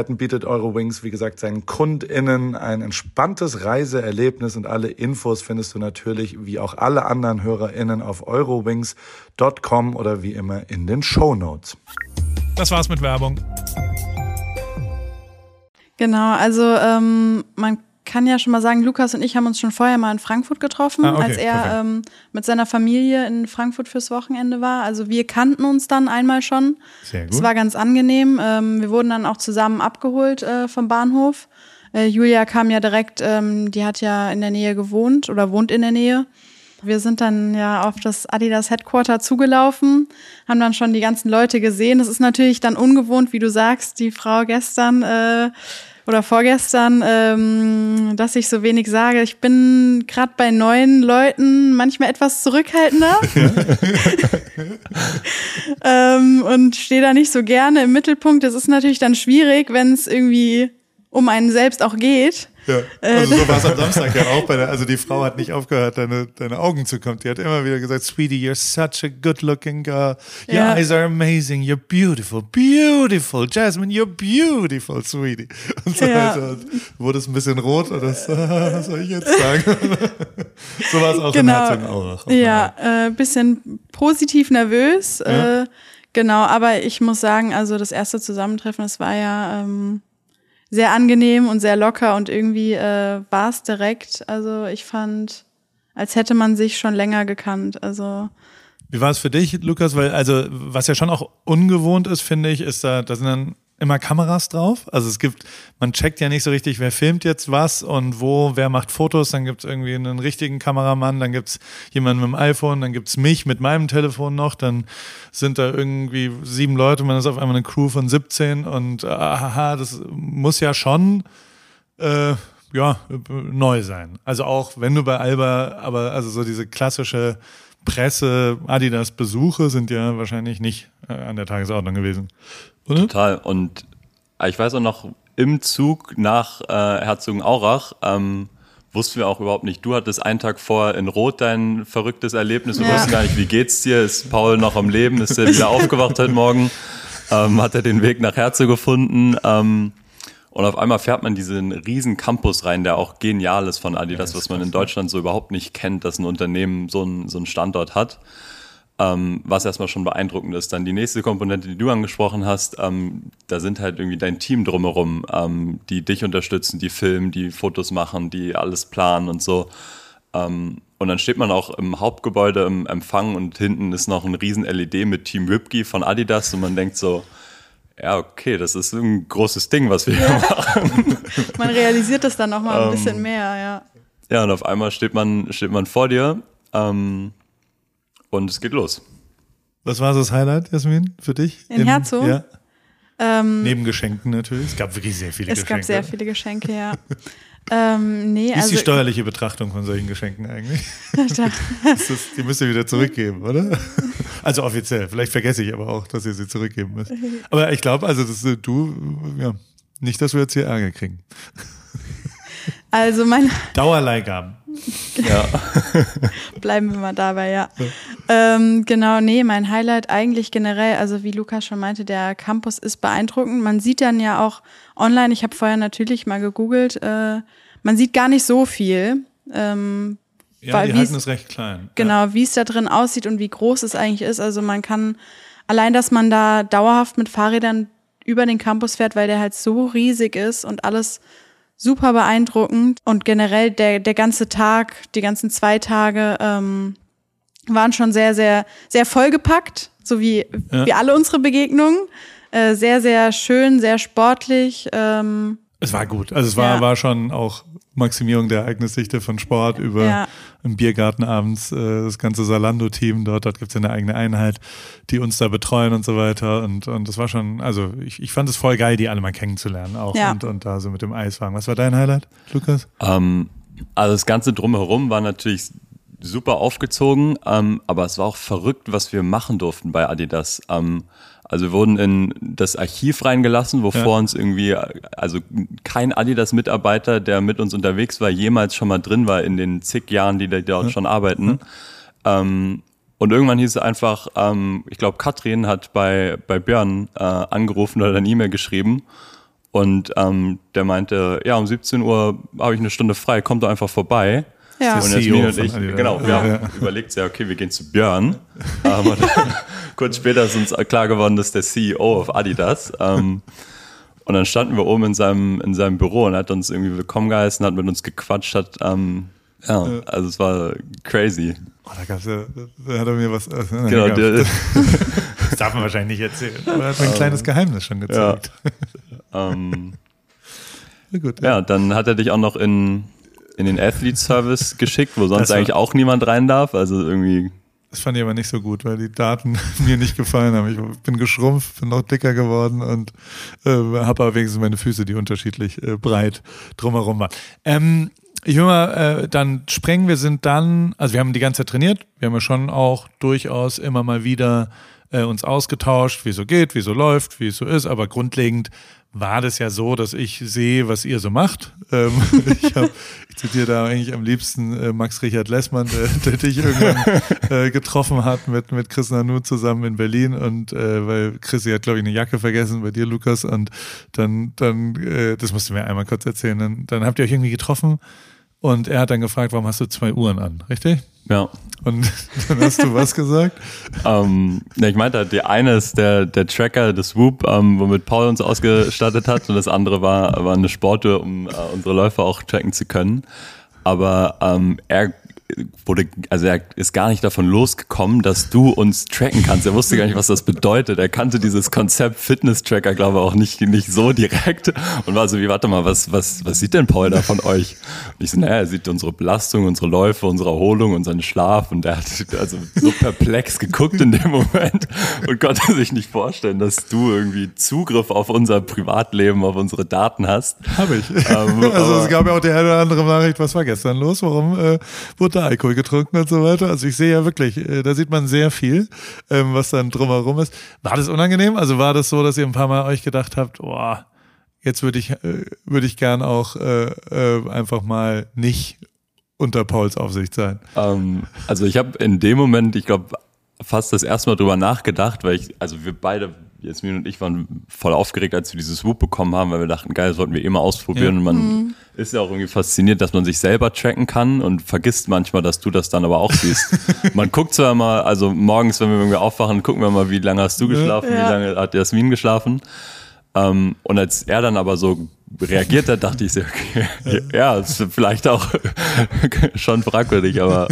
Möglichkeiten bietet Eurowings, wie gesagt, seinen KundInnen ein entspanntes Reiseerlebnis und alle Infos findest du natürlich wie auch alle anderen HörerInnen auf eurowings.com oder wie immer in den Show Notes. Das war's mit Werbung.
Genau, also ähm, man kann ja schon mal sagen, Lukas und ich haben uns schon vorher mal in Frankfurt getroffen, ah, okay, als er ähm, mit seiner Familie in Frankfurt fürs Wochenende war. Also wir kannten uns dann einmal schon. Sehr gut. Es war ganz angenehm. Ähm, wir wurden dann auch zusammen abgeholt äh, vom Bahnhof. Äh, Julia kam ja direkt, ähm, die hat ja in der Nähe gewohnt oder wohnt in der Nähe. Wir sind dann ja auf das Adidas Headquarter zugelaufen, haben dann schon die ganzen Leute gesehen. Das ist natürlich dann ungewohnt, wie du sagst, die Frau gestern äh, oder vorgestern, ähm, dass ich so wenig sage. Ich bin gerade bei neuen Leuten manchmal etwas zurückhaltender ähm, und stehe da nicht so gerne im Mittelpunkt. Das ist natürlich dann schwierig, wenn es irgendwie um einen selbst auch geht.
Ja. Äh, also so war es am Samstag ja auch. Bei der, also die Frau hat nicht aufgehört, deine, deine Augen zu kommen. Die hat immer wieder gesagt, Sweetie, you're such a good looking girl. Your ja. eyes are amazing. You're beautiful, beautiful. Jasmine, you're beautiful, Sweetie. Und so ja. weiter. wurde es ein bisschen rot oder so, was soll ich jetzt sagen? so war es auch genau. in Herzogenaurach.
Ja, äh, bisschen positiv nervös. Ja. Äh, genau, aber ich muss sagen, also das erste Zusammentreffen, das war ja... Ähm, sehr angenehm und sehr locker und irgendwie äh, war es direkt. Also ich fand, als hätte man sich schon länger gekannt. Also
wie war es für dich, Lukas? Weil, also, was ja schon auch ungewohnt ist, finde ich, ist da, da sind dann immer Kameras drauf. Also es gibt, man checkt ja nicht so richtig, wer filmt jetzt was und wo, wer macht Fotos. Dann gibt es irgendwie einen richtigen Kameramann, dann gibt es jemanden mit dem iPhone, dann gibt es mich mit meinem Telefon noch, dann sind da irgendwie sieben Leute, man ist auf einmal eine Crew von 17 und aha, das muss ja schon äh, ja, neu sein. Also auch wenn du bei Alba, aber also so diese klassische Presse, Adidas Besuche sind ja wahrscheinlich nicht äh, an der Tagesordnung gewesen.
Oder? Total. Und äh, ich weiß auch noch, im Zug nach äh, Herzogenaurach ähm, wussten wir auch überhaupt nicht. Du hattest einen Tag vor in Rot dein verrücktes Erlebnis. Wir ja. wussten gar nicht, wie geht's dir? Ist Paul noch am Leben? Ist er wieder aufgewacht heute Morgen? Ähm, hat er den Weg nach Herze gefunden? Ähm, und auf einmal fährt man diesen riesen Campus rein, der auch genial ist von Adidas, ja, was man in Deutschland so überhaupt nicht kennt, dass ein Unternehmen so einen, so einen Standort hat ähm, was erstmal schon beeindruckend ist. Dann die nächste Komponente, die du angesprochen hast, ähm, da sind halt irgendwie dein Team drumherum, ähm, die dich unterstützen, die filmen, die Fotos machen, die alles planen und so. Ähm, und dann steht man auch im Hauptgebäude im Empfang und hinten ist noch ein riesen LED mit Team Ripkey von Adidas und man denkt so, ja, okay, das ist ein großes Ding, was wir hier machen.
Man realisiert das dann nochmal ein
Ähm,
bisschen mehr, ja.
Ja, und auf einmal steht man, steht man vor dir ähm, und es geht los.
Was war so das Highlight, Jasmin, für dich?
In Herzog?
Ja.
Ähm,
Neben Geschenken natürlich. Es gab wirklich sehr viele
es
Geschenke.
gab sehr viele Geschenke, ja. ähm, nee,
Wie ist
also
die steuerliche Betrachtung von solchen Geschenken eigentlich? das, die müsst ihr wieder zurückgeben, oder? Also offiziell. Vielleicht vergesse ich aber auch, dass ihr sie zurückgeben müsst. Aber ich glaube, also dass du, ja, nicht, dass wir jetzt hier Ärger kriegen.
also mein,
Dauerleihgaben.
Ja.
bleiben wir mal dabei, ja. Ähm, genau, nee, mein Highlight eigentlich generell, also wie Lukas schon meinte, der Campus ist beeindruckend. Man sieht dann ja auch online, ich habe vorher natürlich mal gegoogelt, äh, man sieht gar nicht so viel. Ähm,
Ja,
Weil
die halten
es-
recht klein.
genau, wie es da drin aussieht und wie groß es eigentlich ist. Also man kann, allein, dass man da dauerhaft mit Fahrrädern über den Campus fährt, weil der halt so riesig ist und alles super beeindruckend. Und generell der, der ganze Tag, die ganzen zwei Tage ähm, waren schon sehr, sehr, sehr vollgepackt, so wie,
Ja.
wie alle unsere Begegnungen. Äh, sehr, sehr schön, sehr sportlich. Ähm,
Es war gut. Also es war,
Ja.
war schon auch Maximierung der Ereignisdichte von Sport über
Ja.
im Biergarten abends, äh, das ganze Salando-Team dort, dort gibt's ja eine eigene Einheit, die uns da betreuen und so weiter. Und, und das war schon, also ich, ich fand es voll geil, die alle mal kennenzulernen auch
Ja.
und, und da so mit dem Eiswagen. Was war dein Highlight, Lukas?
Ähm, also das Ganze drumherum war natürlich super aufgezogen, ähm, aber es war auch verrückt, was wir machen durften bei Adidas. Ähm, also wir wurden in das Archiv reingelassen, wo
Ja.
vor uns irgendwie, also kein Adidas-Mitarbeiter, der mit uns unterwegs war, jemals schon mal drin war in den zig Jahren, die da dort schon arbeiten. Ähm, und irgendwann hieß es einfach, ähm, ich glaube, Katrin hat bei, bei Björn äh, angerufen oder eine E-Mail geschrieben. Und ähm, der meinte, ja, um 17 Uhr habe ich eine Stunde frei, kommt doch einfach vorbei.
Ja.
Und Jasmin und ich, genau, wir
Ja,
haben
ja.
überlegt, ja, okay, wir gehen zu Björn. Ähm, kurz später ist uns klar geworden, dass der CEO of Adidas. Ähm, und dann standen wir oben in seinem, in seinem Büro und er hat uns irgendwie willkommen geheißen, hat mit uns gequatscht, hat, ähm, ja, also es war crazy.
Oh, da gab's ja, da hat er mir was. Äh,
Genau, der,
das darf man wahrscheinlich nicht erzählen. Aber er hat mir ein kleines Geheimnis schon gezeigt.
ähm,
Ja. Gut.
Ja, dann hat er dich auch noch in, in den Athlete Service geschickt, wo sonst eigentlich auch niemand rein darf. Also irgendwie,
Das fand ich aber nicht so gut, weil die Daten mir nicht gefallen haben. Ich bin geschrumpft, bin noch dicker geworden und äh, habe aber wenigstens meine Füße, die unterschiedlich äh, breit drumherum waren. Ähm, ich will mal äh, dann sprengen. Wir sind dann, also wir haben die ganze Zeit trainiert. Wir haben ja schon auch durchaus immer mal wieder äh, uns ausgetauscht, wie so geht, wie so läuft, wie es so ist. Aber grundlegend war das ja so, dass ich sehe, was ihr so macht. Ähm, ich, hab, ich zitiere da eigentlich am liebsten äh, Max Richard Lessmann, der, der dich irgendwann äh, getroffen hat mit, mit Chris Nanu zusammen in Berlin und äh, weil Chrissy hat, glaube ich, eine Jacke vergessen bei dir, Lukas, und dann, dann, äh, das musst du mir einmal kurz erzählen, dann, dann habt ihr euch irgendwie getroffen und er hat dann gefragt, warum hast du zwei Uhren an, richtig?
Ja.
Und dann hast du was gesagt?
Ähm, ja, ich meinte, die eine ist der, der Tracker, das Whoop, ähm, womit Paul uns ausgestattet hat und das andere war, war eine Sportuhr, um äh, unsere Läufer auch tracken zu können. Aber ähm, er wurde, also er ist gar nicht davon losgekommen, dass du uns tracken kannst. Er wusste gar nicht, was das bedeutet. Er kannte dieses Konzept Fitness-Tracker, glaube ich, auch nicht, nicht so direkt und war so wie, warte mal, was, was, was sieht denn Paul da von euch? Und ich so, naja, er sieht unsere Belastung, unsere Läufe, unsere Erholung, unseren Schlaf und er hat also so perplex geguckt in dem Moment und konnte sich nicht vorstellen, dass du irgendwie Zugriff auf unser Privatleben, auf unsere Daten hast.
Habe ich.
Ähm,
also es gab ja auch die eine oder andere Nachricht, was war gestern los? Warum äh, wurde da Alkohol getrunken und so weiter? Also ich sehe ja wirklich, äh, da sieht man sehr viel, ähm, was dann drumherum ist. War das unangenehm? Also war das so, dass ihr ein paar Mal euch gedacht habt, oh, jetzt würde ich, äh, würde ich gern auch äh, äh, einfach mal nicht unter Pauls Aufsicht sein.
Ähm, also ich habe in dem Moment, ich glaube, fast das erste Mal drüber nachgedacht, weil ich, also wir beide, Jasmin und ich waren voll aufgeregt, als wir dieses Whoop bekommen haben, weil wir dachten, geil, das wollten wir immer ausprobieren.
Ja.
Und man ist ja auch irgendwie fasziniert, dass man sich selber tracken kann und vergisst manchmal, dass du das dann aber auch siehst. man guckt zwar mal, also morgens, wenn wir irgendwie aufwachen, gucken wir mal, wie lange hast du geschlafen,
Ja.
wie lange hat Jasmin geschlafen. Ähm, und als er dann aber so reagiert hat, dachte ich so, okay, ja, ist vielleicht auch schon fragwürdig, aber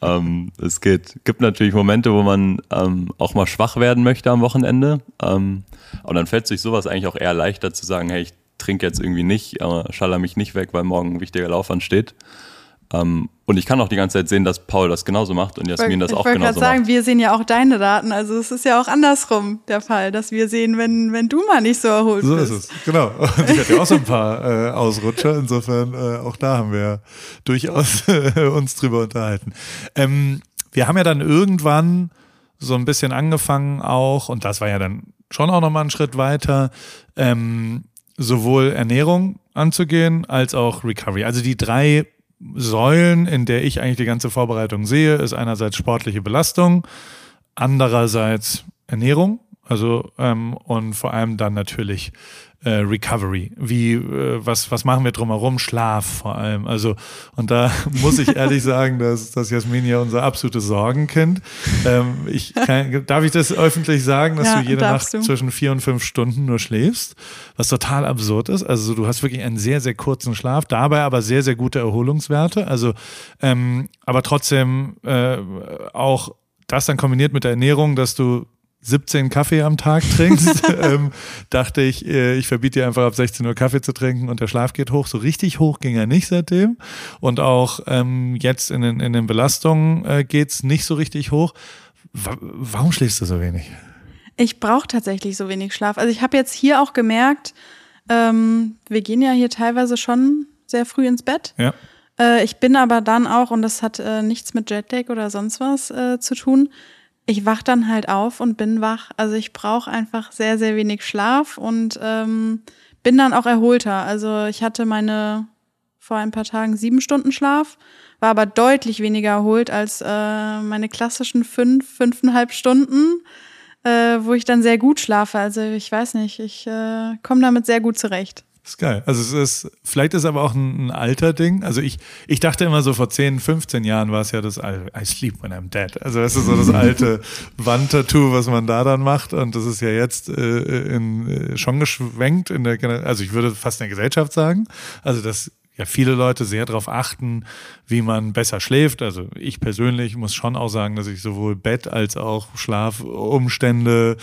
ähm, es geht. gibt natürlich Momente, wo man ähm, auch mal schwach werden möchte am Wochenende. Ähm, und dann fällt sich sowas eigentlich auch eher leichter zu sagen, hey, ich trinke jetzt irgendwie nicht, äh, schaller mich nicht weg, weil morgen ein wichtiger Lauf ansteht. Ähm, und ich kann auch die ganze Zeit sehen, dass Paul das genauso macht und Jasmin das auch genauso macht. Ich wollte gerade sagen,
wir sehen ja auch deine Daten. Also es ist ja auch andersrum der Fall, dass wir sehen, wenn, wenn du mal nicht so erholt
so
bist.
So ist es, genau. Und ich hatte ja auch so ein paar äh, Ausrutscher. Insofern, äh, auch da haben wir durchaus äh, uns drüber unterhalten. Ähm, wir haben ja dann irgendwann so ein bisschen angefangen auch, und das war ja dann schon auch nochmal einen Schritt weiter, ähm, sowohl Ernährung anzugehen als auch Recovery. Also die drei Säulen, in der ich eigentlich die ganze Vorbereitung sehe, ist einerseits sportliche Belastung, andererseits Ernährung, also ähm, und vor allem dann natürlich äh, Recovery. Wie, äh, was, was machen wir drumherum? Schlaf vor allem. Also, und da muss ich ehrlich sagen, dass, dass Jasmin ja unser absolutes Sorgenkind. Ähm, ich kann, darf ich das öffentlich sagen, dass ja, du jede Nacht du. zwischen vier und fünf Stunden nur schläfst? Was total absurd ist. Also, du hast wirklich einen sehr, sehr kurzen Schlaf, dabei aber sehr, sehr gute Erholungswerte. Also, ähm, aber trotzdem äh, auch das dann kombiniert mit der Ernährung, dass du 17 Kaffee am Tag trinkst, ähm, dachte ich, äh, ich verbiete dir einfach ab 16 Uhr Kaffee zu trinken und der Schlaf geht hoch. So richtig hoch ging er nicht seitdem. Und auch ähm, jetzt in den, in den Belastungen äh, geht's nicht so richtig hoch. W warum schläfst du so wenig?
Ich brauche tatsächlich so wenig Schlaf. Also ich habe jetzt hier auch gemerkt, ähm, wir gehen ja hier teilweise schon sehr früh ins Bett.
Ja.
Äh, ich bin aber dann auch, und das hat äh, nichts mit Jetlag oder sonst was äh, zu tun, ich wach dann halt auf und bin wach. Also ich brauche einfach sehr, sehr wenig Schlaf und ähm, bin dann auch erholter. Also ich hatte meine vor ein paar Tagen sieben Stunden Schlaf, war aber deutlich weniger erholt als äh, meine klassischen fünf, fünfeinhalb Stunden, äh, wo ich dann sehr gut schlafe. Also ich weiß nicht, ich äh, komme damit sehr gut zurecht.
Das ist geil. Also es ist, vielleicht ist aber auch ein, ein alter Ding. Also ich, ich dachte immer so vor 10, 15 Jahren war es ja das I sleep when I'm dead. Also es ist so das alte Wandtattoo, was man da dann macht. Und das ist ja jetzt äh, in, äh, schon geschwenkt in der, also ich würde fast in der Gesellschaft sagen. Also das ja viele Leute sehr darauf achten, wie man besser schläft. Also ich persönlich muss schon auch sagen, dass ich sowohl Bett als auch Schlafumstände,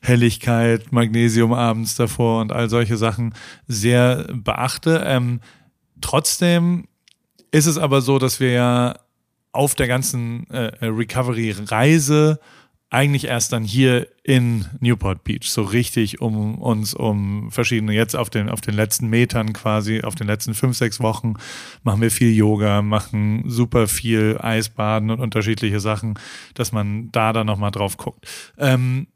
Helligkeit, Magnesium abends davor und all solche Sachen sehr beachte. Ähm, trotzdem ist es aber so, dass wir ja auf der ganzen äh, Recovery-Reise eigentlich erst dann hier in Newport Beach, so richtig um uns um verschiedene, jetzt auf den, auf den letzten Metern quasi, auf den letzten fünf, sechs Wochen machen wir viel Yoga, machen super viel Eisbaden und unterschiedliche Sachen, dass man da dann nochmal drauf guckt. Ähm,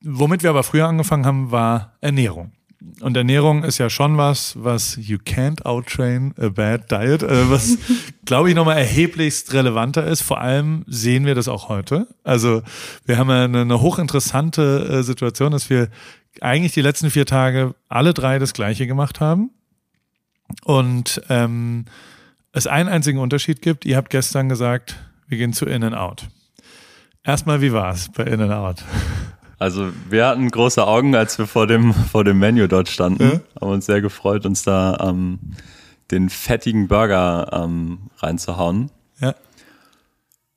womit wir aber früher angefangen haben, war Ernährung. Und Ernährung ist ja schon was, was you can't outtrain a bad diet, äh, was, glaube ich, nochmal erheblichst relevanter ist. Vor allem sehen wir das auch heute. Also wir haben ja eine, eine hochinteressante äh, Situation, dass wir eigentlich die letzten vier Tage alle drei das Gleiche gemacht haben. Und ähm, es einen einzigen Unterschied gibt. Ihr habt gestern gesagt, wir gehen zu In-N-Out. Erstmal, wie war es bei In-N-Out?
Also wir hatten große Augen, als wir vor dem, vor dem Menü dort standen. Ja. Haben uns sehr gefreut, uns da ähm, den fettigen Burger ähm, reinzuhauen.
Ja.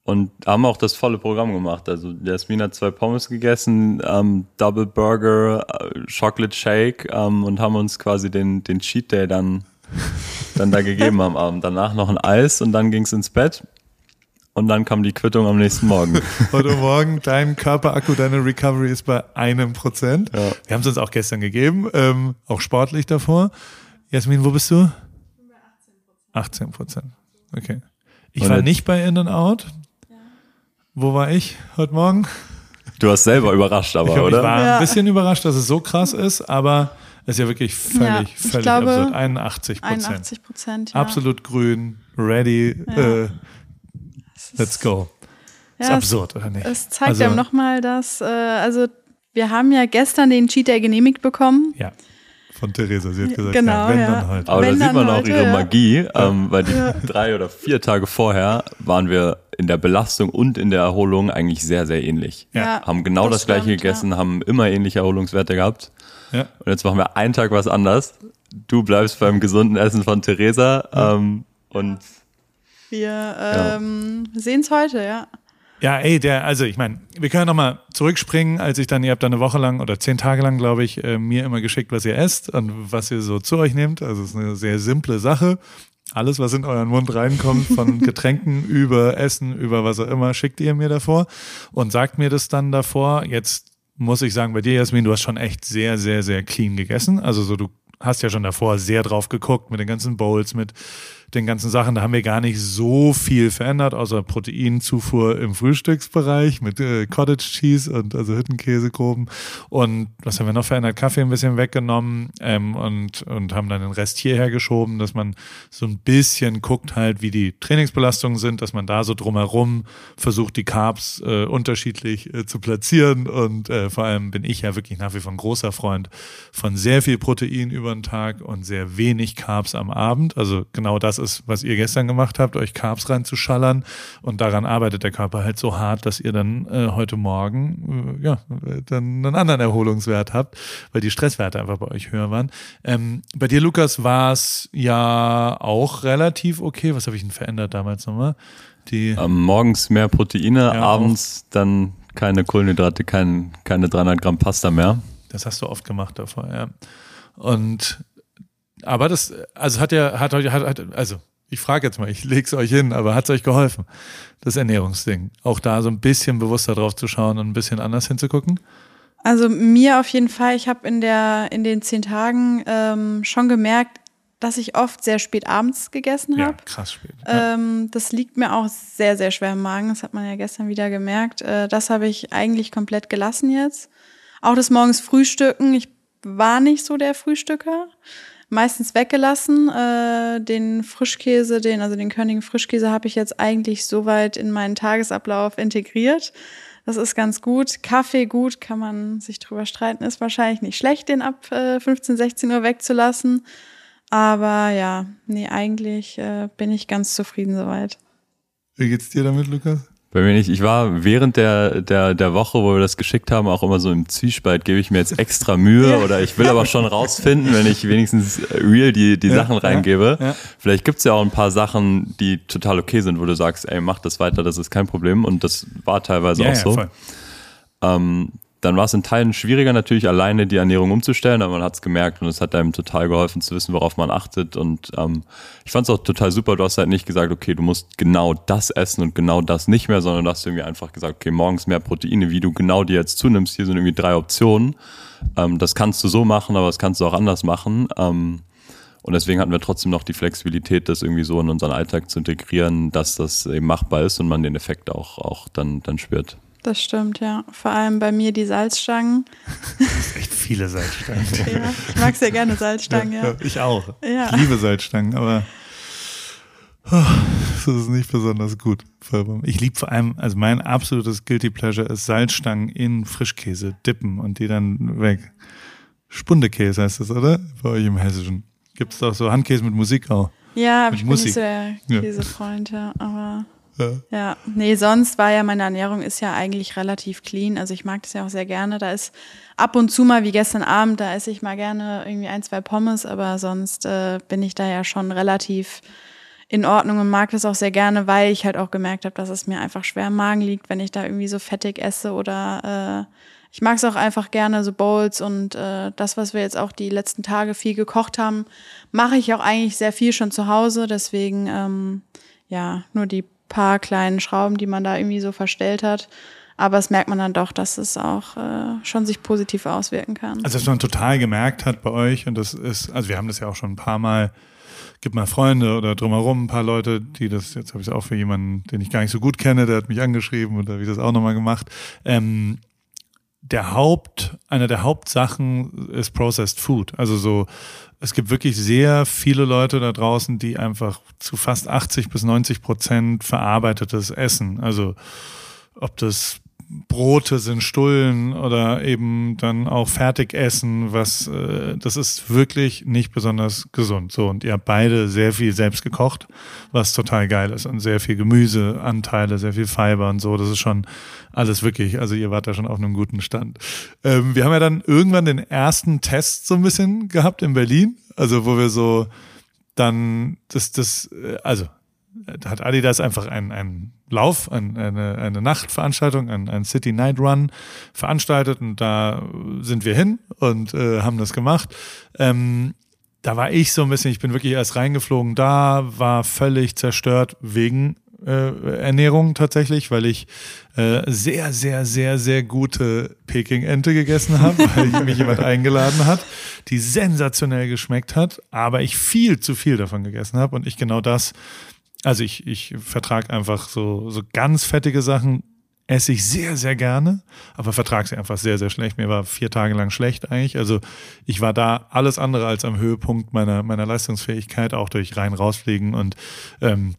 Und haben auch das volle Programm gemacht. Also Jasmin hat zwei Pommes gegessen, ähm, Double Burger, äh, Chocolate Shake ähm, und haben uns quasi den, den Cheat Day dann, dann da gegeben am Abend. Danach noch ein Eis und dann ging's ins Bett. Und dann kam die Quittung am nächsten Morgen.
Heute Morgen, dein Körperakku, deine Recovery ist bei einem Prozent. Ja. Wir haben es uns auch gestern gegeben, ähm, auch sportlich davor. Jasmin, wo bist du? Ich bin bei 18 Prozent. Okay. Ich Und war nicht bei In and Out. Ja. Wo war ich heute Morgen?
Du hast selber überrascht, aber,
ich,
oder?
Ich war ja. ein bisschen überrascht, dass es so krass ist, aber es ist ja wirklich völlig, ja, völlig glaube, absurd. 81 Prozent.
81 Prozent, ja.
Absolut grün, ready. Äh, Let's go. Ja, ist absurd, oder nicht?
Es zeigt also, ja nochmal, dass, äh, also wir haben ja gestern den Cheat Day genehmigt bekommen.
Ja. Von Theresa. Sie hat gesagt,
Genau,
ja, wenn
ja.
dann heute.
Aber
Wenn
da sieht man auch
heute,
ihre
ja.
Magie, ähm, weil die drei oder vier Tage vorher waren wir in der Belastung und in der Erholung eigentlich sehr, sehr ähnlich.
Ja.
Haben genau das, gleiche
stimmt,
gegessen, haben immer ähnliche Erholungswerte gehabt.
Ja.
Und jetzt machen wir einen Tag was anders. Du bleibst beim gesunden Essen von Theresa ähm, und
Wir ähm, sehen es heute, ja.
Ja, ey, der, also ich meine, wir können nochmal zurückspringen, als ich dann, ihr habt dann eine Woche lang oder zehn Tage lang, glaube ich, äh, mir immer geschickt, was ihr esst und was ihr so zu euch nehmt. Also es ist eine sehr simple Sache. Alles, was in euren Mund reinkommt, von Getränken über Essen, über was auch immer, schickt ihr mir davor und sagt mir das dann davor. Jetzt muss ich sagen, bei dir, Jasmin, du hast schon echt sehr, sehr, sehr clean gegessen. Also so, du hast ja schon davor sehr drauf geguckt mit den ganzen Bowls, mit den ganzen Sachen. Da haben wir gar nicht so viel verändert, außer Proteinzufuhr im Frühstücksbereich mit äh, Cottage Cheese und also Hüttenkäsegroben. Und was haben wir noch verändert? Kaffee ein bisschen weggenommen ähm, und, und haben dann den Rest hierher geschoben, dass man so ein bisschen guckt halt, wie die Trainingsbelastungen sind, dass man da so drumherum versucht, die Carbs äh, unterschiedlich äh, zu platzieren. Und äh, vor allem bin ich ja wirklich nach wie vor ein großer Freund von sehr viel Protein über den Tag und sehr wenig Carbs am Abend. Also genau das ist, was ihr gestern gemacht habt, euch Carbs reinzuschallern. Und daran arbeitet der Körper halt so hart, dass ihr dann äh, heute Morgen äh, ja dann einen anderen Erholungswert habt, weil die Stresswerte einfach bei euch höher waren. Ähm, bei dir, Lukas, war es ja auch relativ okay. Was habe ich denn verändert damals nochmal? Die
ähm, morgens mehr Proteine,
Ja,
abends dann keine Kohlenhydrate, kein, keine 300 Gramm Pasta mehr.
Das hast du oft gemacht davor, ja. Und aber das, also hat ja, hat euch, hat, hat, also ich frage jetzt mal, ich leg's euch hin, aber hat's euch geholfen, das Ernährungsding? Auch da so ein bisschen bewusster drauf zu schauen und ein bisschen anders hinzugucken?
Also mir auf jeden Fall. Ich habe in der in den zehn Tagen ähm, schon gemerkt, dass ich oft sehr spät abends gegessen habe.
krass spät. Ja.
Ähm, das liegt mir auch sehr, sehr schwer im Magen. Das hat man ja gestern wieder gemerkt. Äh, das habe ich eigentlich komplett gelassen jetzt. Auch das morgens Frühstücken. Ich war nicht so der Frühstücker. Meistens weggelassen. Äh, den Frischkäse, den, also den Körnigen Frischkäse habe ich jetzt eigentlich soweit in meinen Tagesablauf integriert. Das ist ganz gut. Kaffee gut, kann man sich drüber streiten. Ist wahrscheinlich nicht schlecht, den ab äh, 15, 16 Uhr wegzulassen. Aber ja, nee, eigentlich äh, bin ich ganz zufrieden soweit.
Wie geht's dir damit, Lukas?
Bei mir nicht. Ich war während der, der, der Woche, wo wir das geschickt haben, auch immer so im Zwiespalt, gebe ich mir jetzt extra Mühe oder ich will aber schon rausfinden, wenn ich wenigstens real die, die
Ja,
Sachen reingebe.
ja.
Vielleicht gibt's ja auch ein paar Sachen, die total okay sind, wo du sagst, ey, mach das weiter, das ist kein Problem. Und das war teilweise auch so. Ähm, dann war es in Teilen schwieriger, natürlich alleine die Ernährung umzustellen, aber man hat es gemerkt und es hat einem total geholfen zu wissen, worauf man achtet. Und ähm, ich fand es auch total super. Du hast halt nicht gesagt, okay, du musst genau das essen und genau das nicht mehr, sondern du hast irgendwie einfach gesagt, okay, morgens mehr Proteine, wie du genau die jetzt zunimmst. Hier sind irgendwie drei Optionen. Ähm, das kannst du so machen, aber das kannst du auch anders machen. Ähm, und deswegen hatten wir trotzdem noch die Flexibilität, das irgendwie so in unseren Alltag zu integrieren, dass das eben machbar ist und man den Effekt auch, auch dann, dann spürt.
Das stimmt, ja. Vor allem bei mir die Salzstangen.
Echt viele Salzstangen.
Ja, ich mag sehr gerne Salzstangen, ja.
Ich auch.
Ja.
Ich liebe Salzstangen, aber oh, das ist nicht besonders gut. Ich liebe vor allem, also mein absolutes Guilty Pleasure ist Salzstangen in Frischkäse dippen und die dann weg. Spundekäse heißt das, oder? Bei euch im Hessischen. Gibt es doch so Handkäse mit Musik auch.
Ja, aber
Mit
ich bin
Musik.
nicht so der
Ja.
Käsefreund, ja. Aber
Ja.
ja, nee, sonst war ja meine Ernährung ist ja eigentlich relativ clean. Also ich mag das ja auch sehr gerne. Da ist ab und zu mal wie gestern Abend, da esse ich mal gerne irgendwie ein, zwei Pommes, aber sonst äh, bin ich da ja schon relativ in Ordnung und mag das auch sehr gerne, weil ich halt auch gemerkt habe, dass es mir einfach schwer im Magen liegt, wenn ich da irgendwie so fettig esse oder äh, ich mag es auch einfach gerne, so Bowls und äh, das, was wir jetzt auch die letzten Tage viel gekocht haben, mache ich auch eigentlich sehr viel schon zu Hause. Deswegen, ähm, ja, nur die paar kleinen Schrauben, die man da irgendwie so verstellt hat. Aber es merkt man dann doch, dass es auch äh, schon sich positiv auswirken kann.
Also was man total gemerkt hat bei euch, und das ist, also wir haben das ja auch schon ein paar Mal, gibt mal Freunde oder drumherum ein paar Leute, die das, jetzt habe ich es auch für jemanden, den ich gar nicht so gut kenne, der hat mich angeschrieben und da habe ich das auch nochmal gemacht. Ähm, der Haupt, eine der Hauptsachen ist Processed Food. Also so, es gibt wirklich sehr viele Leute da draußen, die einfach zu fast 80 bis 90 Prozent verarbeitetes Essen. Also ob das Brote sind Stullen oder eben dann auch Fertigessen, was äh, das ist wirklich nicht besonders gesund. So und ihr habt beide sehr viel selbst gekocht, was total geil ist und sehr viel Gemüseanteile, sehr viel Fiber und so. Das ist schon alles wirklich. Also ihr wart da schon auf einem guten Stand. Ähm, wir haben ja dann irgendwann den ersten Test so ein bisschen gehabt in Berlin, also wo wir so dann das das äh, also hat Adidas einfach einen, einen Lauf, ein, eine, eine Nachtveranstaltung, ein, ein City Night Run veranstaltet und da sind wir hin und äh, haben das gemacht. Ähm, da war ich so ein bisschen, ich bin wirklich erst reingeflogen da, war völlig zerstört wegen äh, Ernährung tatsächlich, weil ich äh, sehr, sehr, sehr, sehr gute Peking-Ente gegessen habe, weil mich jemand eingeladen hat, die sensationell geschmeckt hat, aber ich viel zu viel davon gegessen habe und ich genau das also ich, ich vertrage einfach so, so ganz fettige Sachen, esse ich sehr, sehr gerne, aber vertrage sie einfach sehr, sehr schlecht. Mir war vier Tage lang schlecht eigentlich. Also ich war da alles andere als am Höhepunkt meiner, meiner Leistungsfähigkeit, auch durch rein rausfliegen und ähm,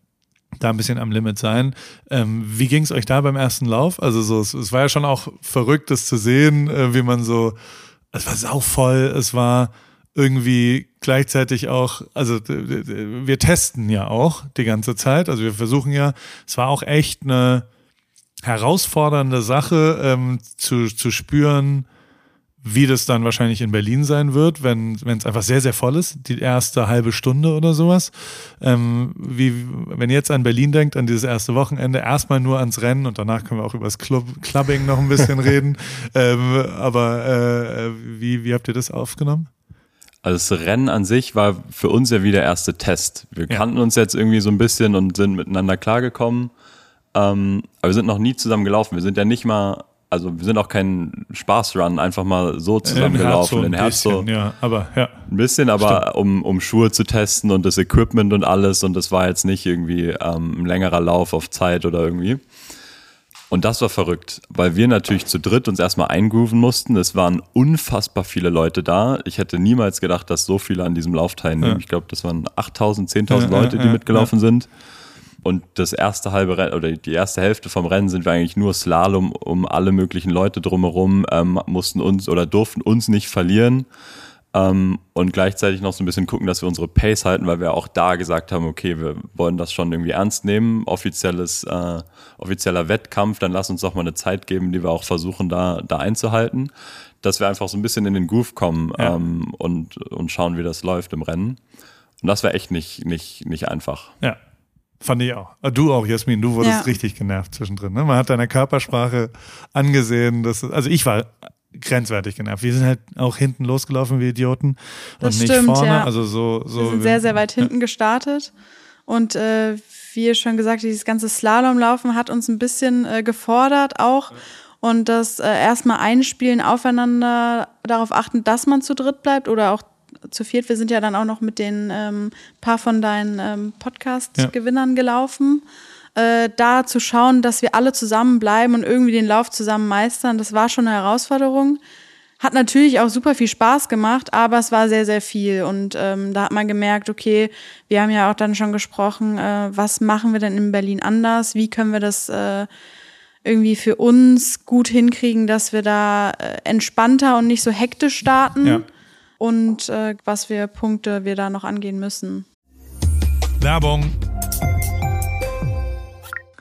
da ein bisschen am Limit sein. Ähm, wie ging es euch da beim ersten Lauf? Also so, es, es war ja schon auch verrückt, das zu sehen, äh, wie man so, es war sauvoll, es war irgendwie gleichzeitig auch, also wir testen ja auch die ganze Zeit, also wir versuchen ja, es war auch echt eine herausfordernde Sache ähm, zu, zu spüren, wie das dann wahrscheinlich in Berlin sein wird, wenn es einfach sehr, sehr voll ist, die erste halbe Stunde oder sowas. Ähm, wie, wenn ihr jetzt an Berlin denkt, an dieses erste Wochenende, erstmal nur ans Rennen und danach können wir auch über das Club, Clubbing noch ein bisschen reden. Ähm, aber äh, wie, wie habt ihr das aufgenommen?
Also das Rennen an sich war für uns ja wie der erste Test. Wir ja. kannten uns jetzt irgendwie so ein bisschen und sind miteinander klargekommen. Ähm, aber wir sind noch nie zusammen gelaufen. Wir sind ja nicht mal, also wir sind auch kein Spaßrun, einfach mal so zusammen in gelaufen.
In Herz so. Ja, aber ja.
Ein bisschen, aber um, um Schuhe zu testen und das Equipment und alles. Und das war jetzt nicht irgendwie ähm, ein längerer Lauf auf Zeit oder irgendwie. Und das war verrückt, weil wir natürlich zu dritt uns erstmal eingrooven mussten. Es waren unfassbar viele Leute da. Ich hätte niemals gedacht, dass so viele an diesem Lauf teilnehmen. Ja. Ich glaube, das waren 8000, 10.000 ja, Leute, die mitgelaufen sind. Und das erste halbe Rennen oder die erste Hälfte vom Rennen sind wir eigentlich nur Slalom um alle möglichen Leute drumherum, ähm, mussten uns oder durften uns nicht verlieren. Ähm, und gleichzeitig noch so ein bisschen gucken, dass wir unsere Pace halten, weil wir auch da gesagt haben, okay, wir wollen das schon irgendwie ernst nehmen, offizielles, äh, offizieller Wettkampf, dann lass uns doch mal eine Zeit geben, die wir auch versuchen, da, da einzuhalten, dass wir einfach so ein bisschen in den Groove kommen ja. ähm, und, und schauen, wie das läuft im Rennen. Und das wäre echt nicht, nicht, nicht einfach.
Ja. Fand ich auch. Ah, du auch, Jasmin, du wurdest ja. richtig genervt zwischendrin. Ne? Man hat deine Körpersprache angesehen. Dass, also ich war grenzwertig genervt. Wir sind halt auch hinten losgelaufen wie Idioten das und nicht stimmt, vorne. Ja. Also so, so
wir sind sehr, sehr weit hinten gestartet. Und äh, wie ihr schon gesagt, dieses ganze Slalomlaufen hat uns ein bisschen äh, gefordert auch. Und das äh, erstmal einspielen, aufeinander darauf achten, dass man zu dritt bleibt oder auch zu viert. Wir sind ja dann auch noch mit den ähm, paar von deinen ähm, Podcast-Gewinnern ja. gelaufen äh, da zu schauen, dass wir alle zusammenbleiben und irgendwie den Lauf zusammen meistern, das war schon eine Herausforderung. Hat natürlich auch super viel Spaß gemacht, aber es war sehr, sehr viel. Und ähm, da hat man gemerkt, okay, wir haben ja auch dann schon gesprochen, äh, was machen wir denn in Berlin anders? Wie können wir das äh, irgendwie für uns gut hinkriegen, dass wir da äh, entspannter und nicht so hektisch starten? Ja. Und äh, was für Punkte wir da noch angehen müssen.
Werbung.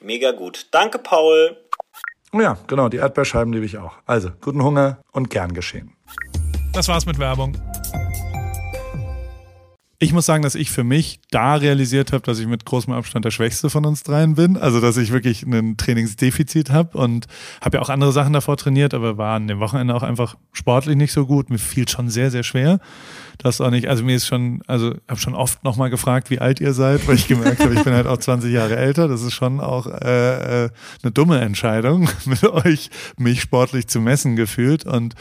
Mega gut. Danke, Paul.
Oh ja, genau, die Erdbeerscheiben liebe ich auch. Also, guten Hunger und gern geschehen.
Das war's mit Werbung. Ich muss sagen, dass ich für mich da realisiert habe, dass ich mit großem Abstand der Schwächste von uns dreien bin. Also, dass ich wirklich ein Trainingsdefizit habe und habe ja auch andere Sachen davor trainiert, aber war an dem Wochenende auch einfach sportlich nicht so gut. Mir fiel schon sehr, sehr schwer. Das auch nicht, also mir ist schon, also habe schon oft nochmal gefragt, wie alt ihr seid, weil ich gemerkt habe, ich bin halt auch 20 Jahre älter. Das ist schon auch äh, äh, eine dumme Entscheidung, mit euch mich sportlich zu messen gefühlt. Und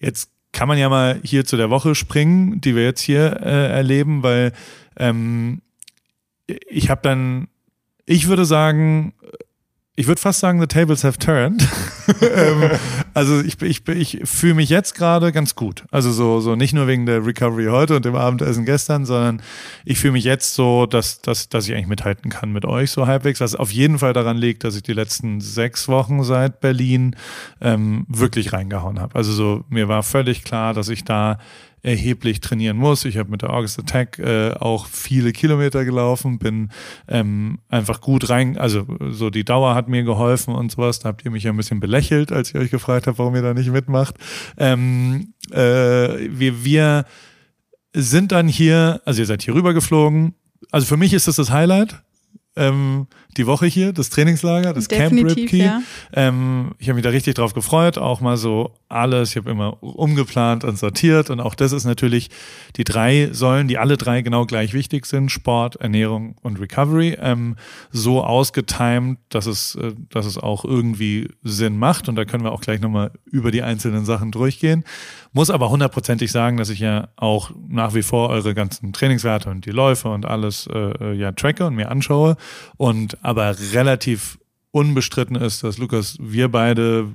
jetzt kann man ja mal hier zu der Woche springen, die wir jetzt hier äh, erleben, weil ähm, ich habe dann, ich würde sagen, ich würde fast sagen, the tables have turned. ähm, also ich, ich, ich fühle mich jetzt gerade ganz gut. Also so, so nicht nur wegen der Recovery heute und dem Abendessen gestern, sondern ich fühle mich jetzt so, dass, dass, dass ich eigentlich mithalten kann mit euch so halbwegs. Was auf jeden Fall daran liegt, dass ich die letzten sechs Wochen seit Berlin ähm, wirklich reingehauen habe. Also so, mir war völlig klar, dass ich da erheblich trainieren muss. Ich habe mit der August Attack äh, auch viele Kilometer gelaufen, bin ähm, einfach gut rein, also so die Dauer hat mir geholfen und sowas. Da habt ihr mich ja ein bisschen belächelt, als ich euch gefragt habe, warum ihr da nicht mitmacht. Ähm, äh, wir, wir sind dann hier, also ihr seid hier rüber geflogen. Also für mich ist das das Highlight ähm, die Woche hier, das Trainingslager, das
Definitiv,
Camp Ripkey.
ja.
Ähm, ich habe mich da richtig drauf gefreut, auch mal so alles. Ich habe immer umgeplant und sortiert und auch das ist natürlich die drei Säulen, die alle drei genau gleich wichtig sind: Sport, Ernährung und Recovery. Ähm, so ausgetimt, dass es, äh, dass es auch irgendwie Sinn macht und da können wir auch gleich nochmal über die einzelnen Sachen durchgehen. Muss aber hundertprozentig sagen, dass ich ja auch nach wie vor eure ganzen Trainingswerte und die Läufe und alles äh, ja tracke und mir anschaue und aber relativ unbestritten ist, dass Lukas, wir beide,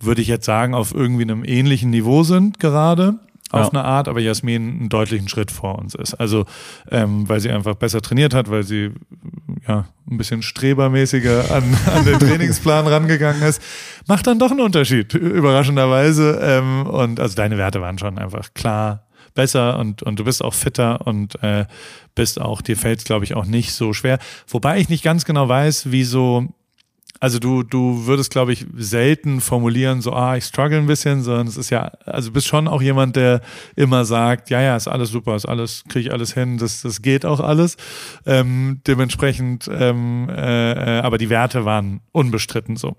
würde ich jetzt sagen, auf irgendwie einem ähnlichen Niveau sind gerade auf
Ja.
eine Art, aber Jasmin einen deutlichen Schritt vor uns ist. Also weil sie einfach besser trainiert hat, weil sie ja ein bisschen strebermäßiger an, an den Trainingsplan rangegangen ist, macht dann doch einen Unterschied, überraschenderweise. Ähm, und also deine Werte waren schon einfach klar besser und, und du bist auch fitter und äh, bist auch, dir fällt es, glaube ich, auch nicht so schwer. Wobei ich nicht ganz genau weiß, wieso, also du, du würdest, glaube ich, selten formulieren, so, ah, ich struggle ein bisschen, sondern es ist ja, also du bist schon auch jemand, der immer sagt, ja, ja, ist alles super, ist alles, kriege ich alles hin, das, das geht auch alles. Ähm, dementsprechend, ähm, äh, äh, aber die Werte waren unbestritten so.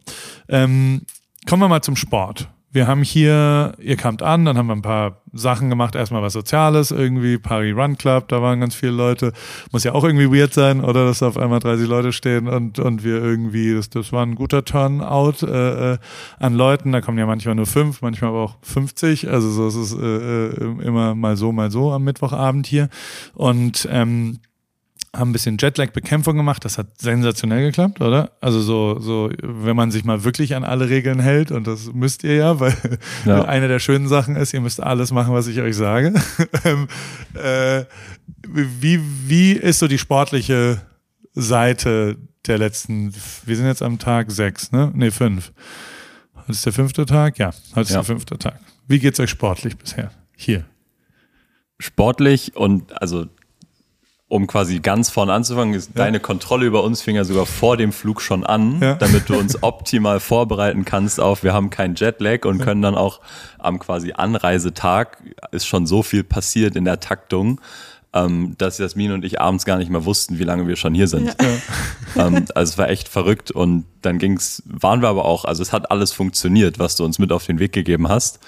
Ähm, kommen wir mal zum Sport. Wir haben hier, ihr kamt an, dann haben wir ein paar Sachen gemacht, erstmal was Soziales, irgendwie Paris Run Club, da waren ganz viele Leute. Muss ja auch irgendwie weird sein, oder dass da auf einmal 30 Leute stehen und, und wir irgendwie, das, das war ein guter Turnout äh, äh, an Leuten. Da kommen ja manchmal nur fünf, manchmal aber auch 50. Also so ist es äh, äh, immer mal so, mal so am Mittwochabend hier. Und ähm, haben ein bisschen Jetlag-Bekämpfung gemacht. Das hat sensationell geklappt, oder? Also so, so, wenn man sich mal wirklich an alle Regeln hält, und das müsst ihr ja, weil
Ja.
eine der schönen Sachen ist, ihr müsst alles machen, was ich euch sage. Ähm, äh, wie, wie ist so die sportliche Seite der letzten, wir sind jetzt am Tag sechs, ne? Nee, fünf. Heute ist der fünfte Tag? Ja, heute ist
Ja.
der fünfte Tag. Wie geht's euch sportlich bisher? Hier.
sportlich und also um quasi ganz vorne anzufangen, ist deine Kontrolle über uns fing ja sogar vor dem Flug schon an,
Ja.
damit du uns optimal vorbereiten kannst auf, wir haben keinen Jetlag und können dann auch am quasi Anreisetag ist schon so viel passiert in der Taktung, ähm, dass Jasmin und ich abends gar nicht mehr wussten, wie lange wir schon hier sind. Ja. ähm, also es war echt verrückt und dann ging's, waren wir aber auch, also es hat alles funktioniert, was du uns mit auf den Weg gegeben hast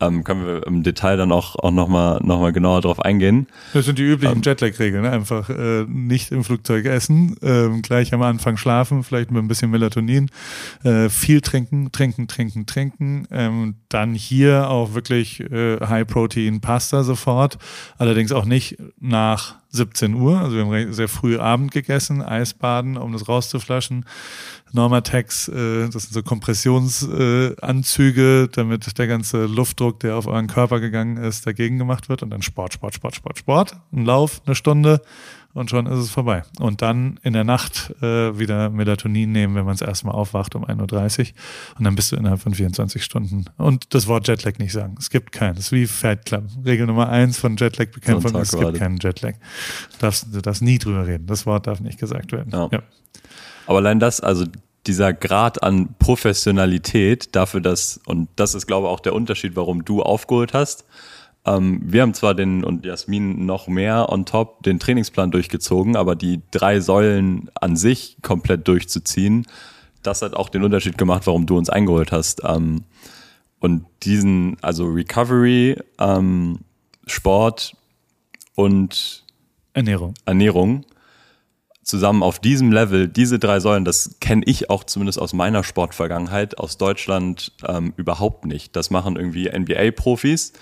ähm, können wir im Detail dann auch, auch nochmal noch mal genauer drauf eingehen.
Das sind die üblichen ähm, Jetlag-Regeln, ne? einfach äh, nicht im Flugzeug essen, äh, gleich am Anfang schlafen, vielleicht mit ein bisschen Melatonin, äh, viel trinken, trinken, trinken, trinken, ähm, dann hier auch wirklich äh, High-Protein-Pasta sofort, allerdings auch nicht nach 17 Uhr, also wir haben sehr früh Abend gegessen, Eisbaden, um das rauszuflaschen. Normatex, äh, das sind so Kompressionsanzüge, äh, damit der ganze Luftdruck, der auf euren Körper gegangen ist, dagegen gemacht wird. Und dann Sport, Sport, Sport, Sport, Sport. Ein Lauf, eine Stunde und schon ist es vorbei. Und dann in der Nacht äh, wieder Melatonin nehmen, wenn man es erstmal aufwacht um 1.30 Uhr. Und dann bist du innerhalb von 24 Stunden. Und das Wort Jetlag nicht sagen. Es gibt keinen. Es ist wie Fight Club. Regel Nummer eins von Jetlag-Bekämpfung, es gibt keinen Jetlag. Du darfst, du darfst nie drüber reden. Das Wort darf nicht gesagt werden. Ja. ja.
Aber allein das, also dieser Grad an Professionalität dafür, dass, und das ist, glaube ich, auch der Unterschied, warum du aufgeholt hast. Ähm, wir haben zwar den und Jasmin noch mehr on top den Trainingsplan durchgezogen, aber die drei Säulen an sich komplett durchzuziehen, das hat auch den Unterschied gemacht, warum du uns eingeholt hast. Ähm, und diesen, also Recovery, ähm, Sport und
Ernährung.
Ernährung zusammen auf diesem Level, diese drei Säulen, das kenne ich auch zumindest aus meiner Sportvergangenheit, aus Deutschland ähm, überhaupt nicht. Das machen irgendwie NBA-Profis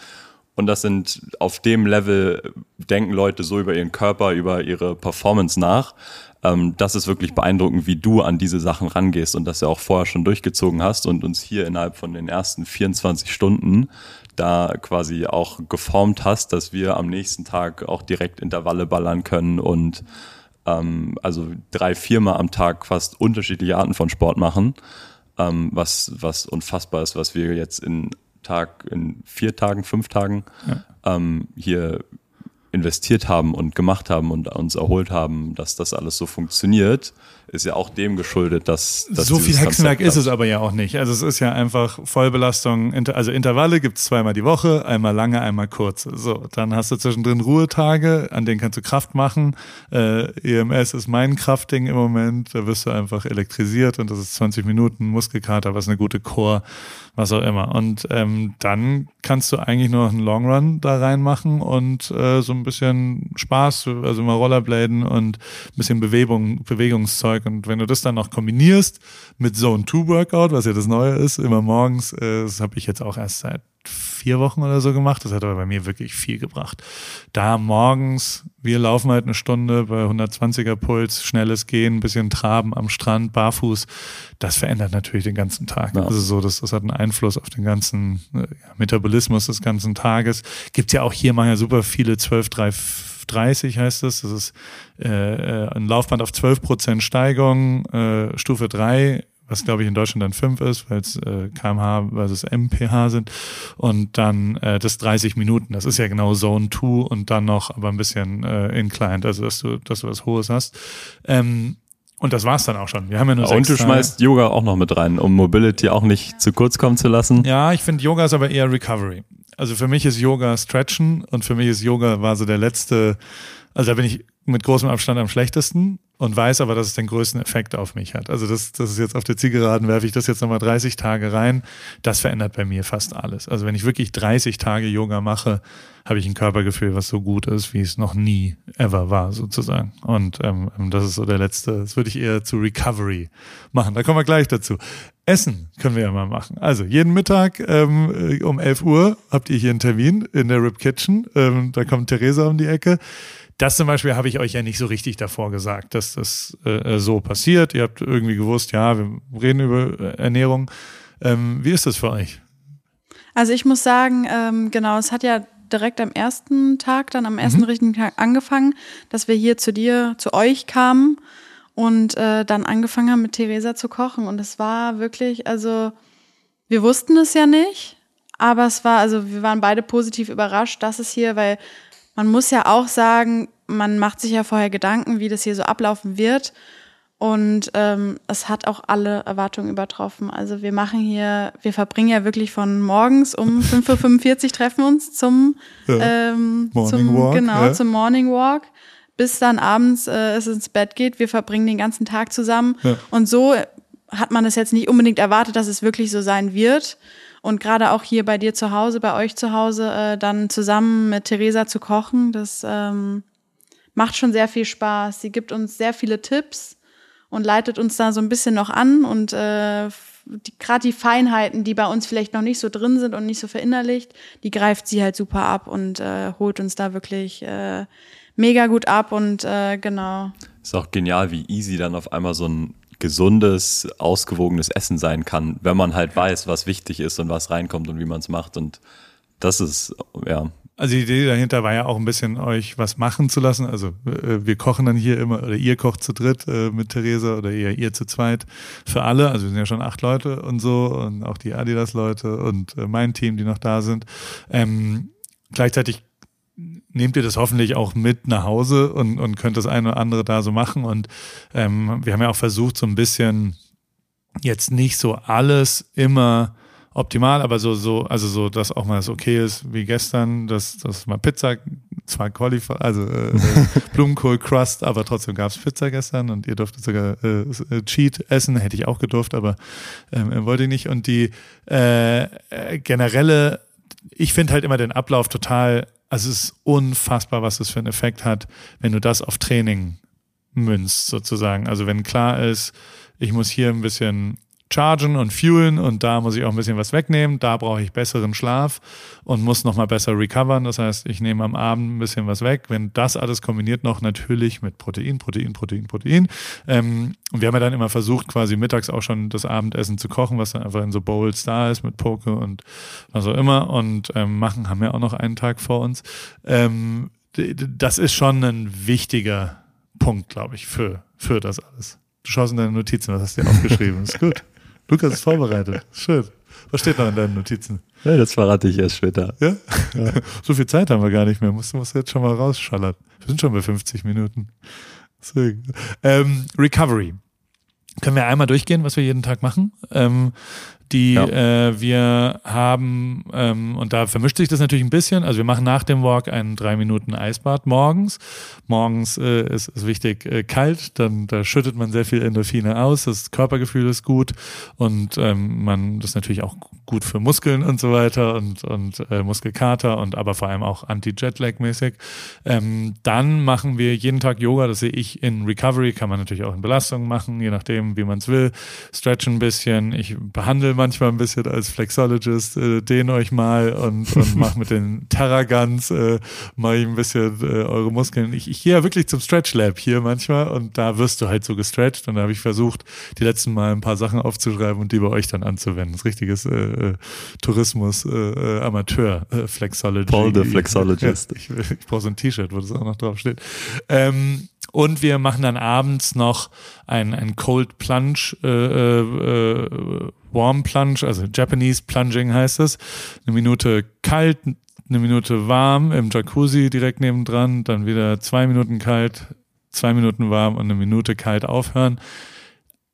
und das sind auf dem Level, denken Leute so über ihren Körper, über ihre Performance nach. Ähm, das ist wirklich beeindruckend, wie du an diese Sachen rangehst und das ja auch vorher schon durchgezogen hast und uns hier innerhalb von den ersten 24 Stunden da quasi auch geformt hast, dass wir am nächsten Tag auch direkt Intervalle ballern können und ähm, also drei, viermal am Tag fast unterschiedliche Arten von Sport machen, ähm, was, was unfassbar ist, was wir jetzt in Tag, in vier Tagen, fünf Tagen ja. ähm, hier investiert haben und gemacht haben und uns erholt haben, dass das alles so funktioniert ist ja auch dem geschuldet, dass, dass
so viel Hexenwerk ist es aber ja auch nicht. Also es ist ja einfach Vollbelastung. Also Intervalle gibt es zweimal die Woche, einmal lange, einmal kurz. So, dann hast du zwischendrin Ruhetage, an denen kannst du Kraft machen. Äh, EMS ist mein Kraftding im Moment. Da wirst du einfach elektrisiert und das ist 20 Minuten Muskelkater, was eine gute Core, was auch immer. Und ähm, dann kannst du eigentlich nur noch einen Long Run da reinmachen und äh, so ein bisschen Spaß, also mal Rollerbladen und ein bisschen Bewegung, Bewegungszeug Tag. Und wenn du das dann noch kombinierst mit Zone 2 Workout, was ja das Neue ist, immer morgens, äh, das habe ich jetzt auch erst seit vier Wochen oder so gemacht. Das hat aber bei mir wirklich viel gebracht. Da morgens, wir laufen halt eine Stunde bei 120er Puls, schnelles Gehen, ein bisschen Traben am Strand, barfuß. Das verändert natürlich den ganzen Tag. Ja. Also so, das, das hat einen Einfluss auf den ganzen äh, Metabolismus des ganzen Tages. Gibt ja auch hier mal ja super viele 12, 3, 30 heißt es. Das ist äh, äh, ein Laufband auf 12 Prozent Steigung, äh, Stufe 3 was glaube ich in Deutschland dann 5 ist, weil es äh, kmh versus mph sind und dann äh, das 30 Minuten, das ist ja genau Zone 2 und dann noch aber ein bisschen äh, inclined, also dass du, dass du was Hohes hast. Ähm, und das war's dann auch schon. Wir haben ja nur
Und du schmeißt Yoga auch noch mit rein, um Mobility auch nicht zu kurz kommen zu lassen.
Ja, ich finde Yoga ist aber eher Recovery also für mich ist Yoga Stretchen und für mich ist Yoga war so der letzte, also da bin ich mit großem Abstand am schlechtesten und weiß aber, dass es den größten Effekt auf mich hat. Also das, das ist jetzt auf der Zielgeraden, werfe ich das jetzt nochmal 30 Tage rein. Das verändert bei mir fast alles. Also wenn ich wirklich 30 Tage Yoga mache, habe ich ein Körpergefühl, was so gut ist, wie es noch nie ever war, sozusagen. Und ähm, das ist so der letzte, das würde ich eher zu Recovery machen. Da kommen wir gleich dazu. Essen können wir ja mal machen. Also jeden Mittag ähm, um 11 Uhr habt ihr hier einen Termin in der Rip Kitchen. Ähm, da kommt Theresa um die Ecke. Das zum Beispiel habe ich euch ja nicht so richtig davor gesagt, dass das äh, so passiert. Ihr habt irgendwie gewusst, ja, wir reden über äh, Ernährung. Ähm, wie ist das für euch?
Also ich muss sagen, ähm, genau, es hat ja direkt am ersten Tag, dann am ersten mhm. richtigen Tag angefangen, dass wir hier zu dir, zu euch kamen und äh, dann angefangen haben, mit Theresa zu kochen. Und es war wirklich, also wir wussten es ja nicht, aber es war, also wir waren beide positiv überrascht, dass es hier, weil man muss ja auch sagen, man macht sich ja vorher Gedanken, wie das hier so ablaufen wird. Und ähm, es hat auch alle Erwartungen übertroffen. Also wir machen hier, wir verbringen ja wirklich von morgens um 5.45 Uhr treffen uns zum, ja. ähm,
Morning
zum
Walk,
genau,
ja.
zum Morning Walk, bis dann abends äh, es ins Bett geht. Wir verbringen den ganzen Tag zusammen.
Ja.
Und so hat man es jetzt nicht unbedingt erwartet, dass es wirklich so sein wird. Und gerade auch hier bei dir zu Hause, bei euch zu Hause, äh, dann zusammen mit Theresa zu kochen, das ähm, macht schon sehr viel Spaß. Sie gibt uns sehr viele Tipps und leitet uns da so ein bisschen noch an und äh, die, gerade die Feinheiten, die bei uns vielleicht noch nicht so drin sind und nicht so verinnerlicht, die greift sie halt super ab und äh, holt uns da wirklich äh, mega gut ab und äh, genau.
Ist auch genial, wie easy dann auf einmal so ein gesundes, ausgewogenes Essen sein kann, wenn man halt weiß, was wichtig ist und was reinkommt und wie man es macht. Und das ist, ja,
Also die Idee dahinter war ja auch ein bisschen euch was machen zu lassen. Also äh, wir kochen dann hier immer, oder ihr kocht zu dritt äh, mit Theresa oder ihr, ihr zu zweit für alle. Also wir sind ja schon acht Leute und so und auch die Adidas-Leute und äh, mein Team, die noch da sind. Ähm, gleichzeitig nehmt ihr das hoffentlich auch mit nach Hause und, und könnt das eine oder andere da so machen. Und ähm, wir haben ja auch versucht, so ein bisschen jetzt nicht so alles immer optimal, aber so, so, also so, dass auch mal das okay ist, wie gestern, dass, dass mal Pizza, zwar Qualify, also äh, Blumenkohl Crust, aber trotzdem gab's Pizza gestern und ihr durftet sogar äh, Cheat essen, hätte ich auch gedurft, aber ähm, wollte ich nicht. Und die äh, generelle, ich finde halt immer den Ablauf total, also es ist unfassbar, was das für einen Effekt hat, wenn du das auf Training münzt, sozusagen. Also wenn klar ist, ich muss hier ein bisschen chargen und fuelen und da muss ich auch ein bisschen was wegnehmen. Da brauche ich besseren Schlaf und muss nochmal besser recovern. Das heißt, ich nehme am Abend ein bisschen was weg. Wenn das alles kombiniert noch natürlich mit Protein, Protein, Protein, Protein. Ähm, und wir haben ja dann immer versucht, quasi mittags auch schon das Abendessen zu kochen, was dann einfach in so Bowls da ist mit Poke und was auch immer. Und ähm, machen haben wir auch noch einen Tag vor uns. Ähm, das ist schon ein wichtiger Punkt, glaube ich, für, für das alles. Du schaust in deine Notizen, was hast du dir aufgeschrieben? Ist gut. Lukas ist vorbereitet. Schön. Was steht noch in deinen Notizen?
Ja, das verrate ich erst später.
Ja? ja. So viel Zeit haben wir gar nicht mehr. Musst du musst jetzt schon mal rausschallern. Wir sind schon bei 50 Minuten. Ähm, Recovery. Können wir einmal durchgehen, was wir jeden Tag machen? Ähm, die ja. äh, wir haben, ähm, und da vermischt sich das natürlich ein bisschen, also wir machen nach dem Walk einen drei Minuten Eisbad morgens. Morgens äh, ist, ist wichtig äh, kalt, dann da schüttet man sehr viel Endorphine aus, das Körpergefühl ist gut und ähm, man das ist natürlich auch gut für Muskeln und so weiter und, und äh, Muskelkater und aber vor allem auch Anti-Jetlag-mäßig. Ähm, dann machen wir jeden Tag Yoga, das sehe ich in Recovery, kann man natürlich auch in Belastung machen, je nachdem, wie man es will. Stretchen ein bisschen, ich behandle manchmal ein bisschen als Flexologist, äh, dehne euch mal und, und mach mit den Terragants, äh, mache ich ein bisschen äh, eure Muskeln. Ich, ich gehe ja wirklich zum Stretch Lab hier manchmal und da wirst du halt so gestretcht und da habe ich versucht, die letzten Mal ein paar Sachen aufzuschreiben und die bei euch dann anzuwenden. Das richtiges äh, äh, Tourismus, äh, Amateur äh, Flexology.
Paul the Flexologist.
Ja, ich, ich brauche so ein T-Shirt, wo das auch noch drauf steht. Ähm, und wir machen dann abends noch ein, ein Cold Plunge, äh, äh, Warm Plunge, also Japanese Plunging heißt es. Eine Minute kalt, eine Minute warm im Jacuzzi direkt nebendran, dann wieder zwei Minuten kalt, zwei Minuten warm und eine Minute kalt aufhören.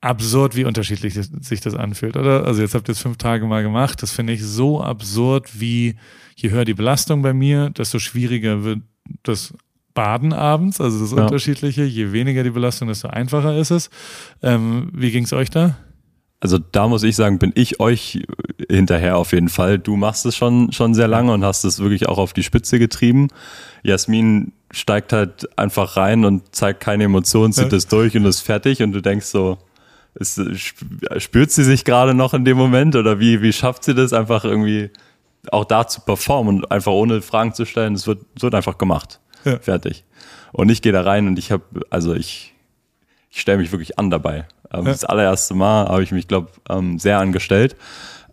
Absurd, wie unterschiedlich sich das anfühlt, oder? Also jetzt habt ihr es fünf Tage mal gemacht. Das finde ich so absurd, wie je höher die Belastung bei mir, desto schwieriger wird das Baden abends, also das ja. Unterschiedliche. Je weniger die Belastung, desto einfacher ist es. Ähm, wie ging es euch da?
Also da muss ich sagen, bin ich euch hinterher auf jeden Fall. Du machst es schon, schon sehr lange und hast es wirklich auch auf die Spitze getrieben. Jasmin steigt halt einfach rein und zeigt keine Emotionen, zieht ja. es durch und ist fertig und du denkst so, ist, spürt sie sich gerade noch in dem Moment oder wie, wie schafft sie das einfach irgendwie auch da zu performen und einfach ohne Fragen zu stellen? Es wird, wird einfach gemacht. Ja. Fertig. Und ich gehe da rein und ich habe, also ich, ich stelle mich wirklich an dabei. Ähm. Das allererste Mal habe ich mich, glaube ähm, sehr angestellt.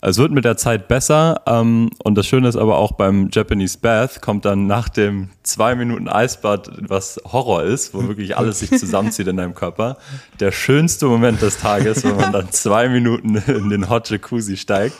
Es wird mit der Zeit besser ähm, und das Schöne ist aber auch beim Japanese Bath kommt dann nach dem zwei Minuten Eisbad, was Horror ist, wo wirklich alles sich zusammenzieht in deinem Körper, der schönste Moment des Tages, wenn man dann zwei Minuten in den Hot Jacuzzi steigt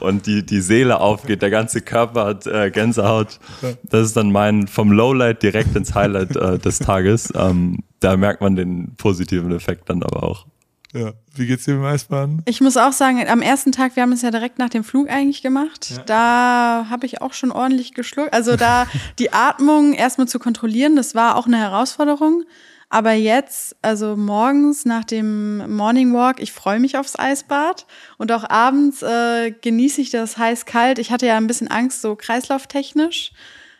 und die, die Seele aufgeht, der ganze Körper hat äh, Gänsehaut. Das ist dann mein vom Lowlight direkt ins Highlight äh, des Tages. Ähm, da merkt man den positiven Effekt dann aber auch.
Ja. Wie geht's dir im Eisbaden?
Ich muss auch sagen, am ersten Tag, wir haben es ja direkt nach dem Flug eigentlich gemacht. Ja. Da habe ich auch schon ordentlich geschluckt. Also da die Atmung erstmal zu kontrollieren, das war auch eine Herausforderung. Aber jetzt, also morgens nach dem Morning Walk, ich freue mich aufs Eisbad und auch abends äh, genieße ich das heiß-kalt. Ich hatte ja ein bisschen Angst, so kreislauftechnisch.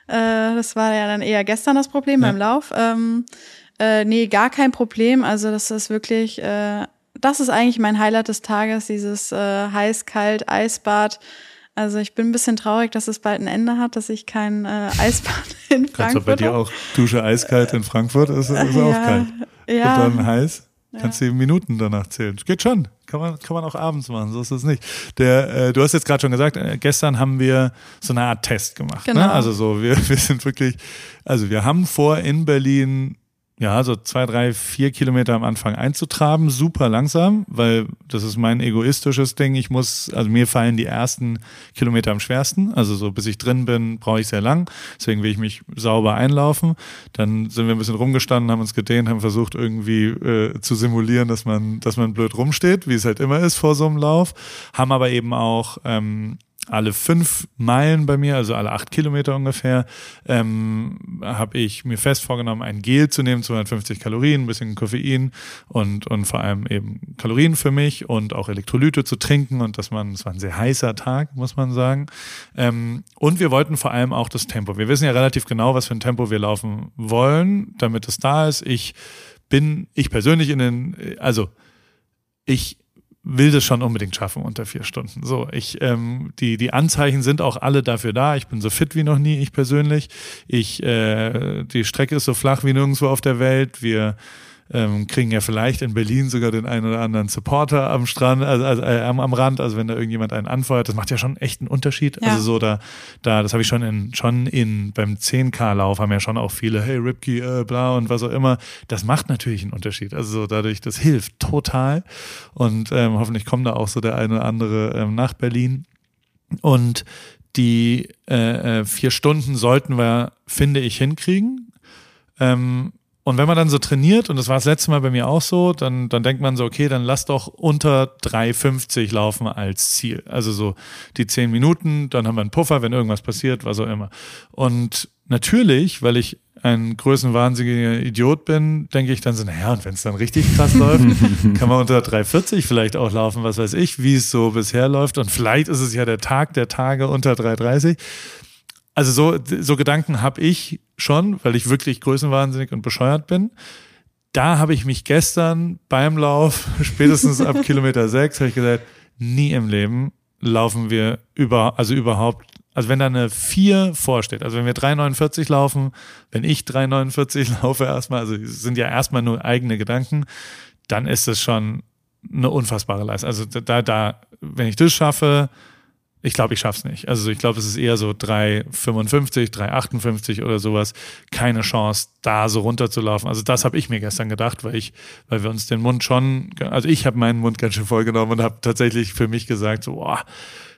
Äh, das war ja dann eher gestern das Problem ja. beim Lauf. Ähm, äh, nee, gar kein Problem. Also das ist wirklich, äh, das ist eigentlich mein Highlight des Tages, dieses äh, heiß-kalt Eisbad. Also ich bin ein bisschen traurig, dass es bald ein Ende hat, dass ich kein äh, Eisbad in Frankfurt
Kannst du bei dir auch Dusche eiskalt in Frankfurt? Ist, ist ja, auch kalt. Ja. Und dann heiß? Kannst du ja. Minuten danach zählen. Geht schon. Kann man, kann man auch abends machen, so ist es nicht. Der, äh, du hast jetzt gerade schon gesagt, äh, gestern haben wir so eine Art Test gemacht. Ne? Genau. Ne? Also so, wir, wir sind wirklich, also wir haben vor, in Berlin ja, so zwei, drei, vier Kilometer am Anfang einzutraben, super langsam, weil das ist mein egoistisches Ding. Ich muss, also mir fallen die ersten Kilometer am schwersten. Also so bis ich drin bin, brauche ich sehr lang. Deswegen will ich mich sauber einlaufen. Dann sind wir ein bisschen rumgestanden, haben uns gedehnt, haben versucht irgendwie äh, zu simulieren, dass man, dass man blöd rumsteht, wie es halt immer ist vor so einem Lauf. Haben aber eben auch ähm, alle fünf Meilen bei mir, also alle acht Kilometer ungefähr, ähm, habe ich mir fest vorgenommen, ein Gel zu nehmen, 250 Kalorien, ein bisschen Koffein und, und vor allem eben Kalorien für mich und auch Elektrolyte zu trinken und dass man, es war ein sehr heißer Tag, muss man sagen. Ähm, und wir wollten vor allem auch das Tempo. Wir wissen ja relativ genau, was für ein Tempo wir laufen wollen, damit es da ist. Ich bin, ich persönlich in den, also ich will das schon unbedingt schaffen unter vier Stunden. So, ich, ähm, die, die Anzeichen sind auch alle dafür da. Ich bin so fit wie noch nie, ich persönlich. Ich, äh, die Strecke ist so flach wie nirgendwo auf der Welt. Wir ähm, kriegen ja vielleicht in Berlin sogar den einen oder anderen Supporter am Strand, also, also äh, am, am Rand, also wenn da irgendjemand einen anfeuert, das macht ja schon echt einen Unterschied. Ja. Also so da, da, das habe ich schon in, schon in beim 10K-Lauf haben ja schon auch viele, hey Ripkey, äh, bla und was auch immer. Das macht natürlich einen Unterschied. Also so dadurch, das hilft total. Und ähm, hoffentlich kommt da auch so der eine oder andere ähm, nach Berlin. Und die äh, äh vier Stunden sollten wir, finde ich, hinkriegen. Ähm, und wenn man dann so trainiert, und das war das letzte Mal bei mir auch so, dann, dann denkt man so, okay, dann lass doch unter 3,50 laufen als Ziel. Also so die 10 Minuten, dann haben wir einen Puffer, wenn irgendwas passiert, was auch immer. Und natürlich, weil ich ein größenwahnsinniger Idiot bin, denke ich dann so, naja, und wenn es dann richtig krass läuft, kann man unter 3,40 vielleicht auch laufen, was weiß ich, wie es so bisher läuft. Und vielleicht ist es ja der Tag der Tage unter 3,30. Also so, so Gedanken habe ich schon, weil ich wirklich größenwahnsinnig und bescheuert bin. Da habe ich mich gestern beim Lauf, spätestens ab Kilometer sechs, habe ich gesagt, nie im Leben laufen wir über, also überhaupt, also wenn da eine vier vorsteht, also wenn wir 3,49 laufen, wenn ich 3,49 laufe erstmal, also sind ja erstmal nur eigene Gedanken, dann ist es schon eine unfassbare Leistung. Also da, da, wenn ich das schaffe, ich glaube, ich schaff's nicht. Also ich glaube, es ist eher so 3,55, 3,58 oder sowas. Keine Chance, da so runterzulaufen. Also das habe ich mir gestern gedacht, weil ich, weil wir uns den Mund schon, also ich habe meinen Mund ganz schön vollgenommen und habe tatsächlich für mich gesagt, so, boah,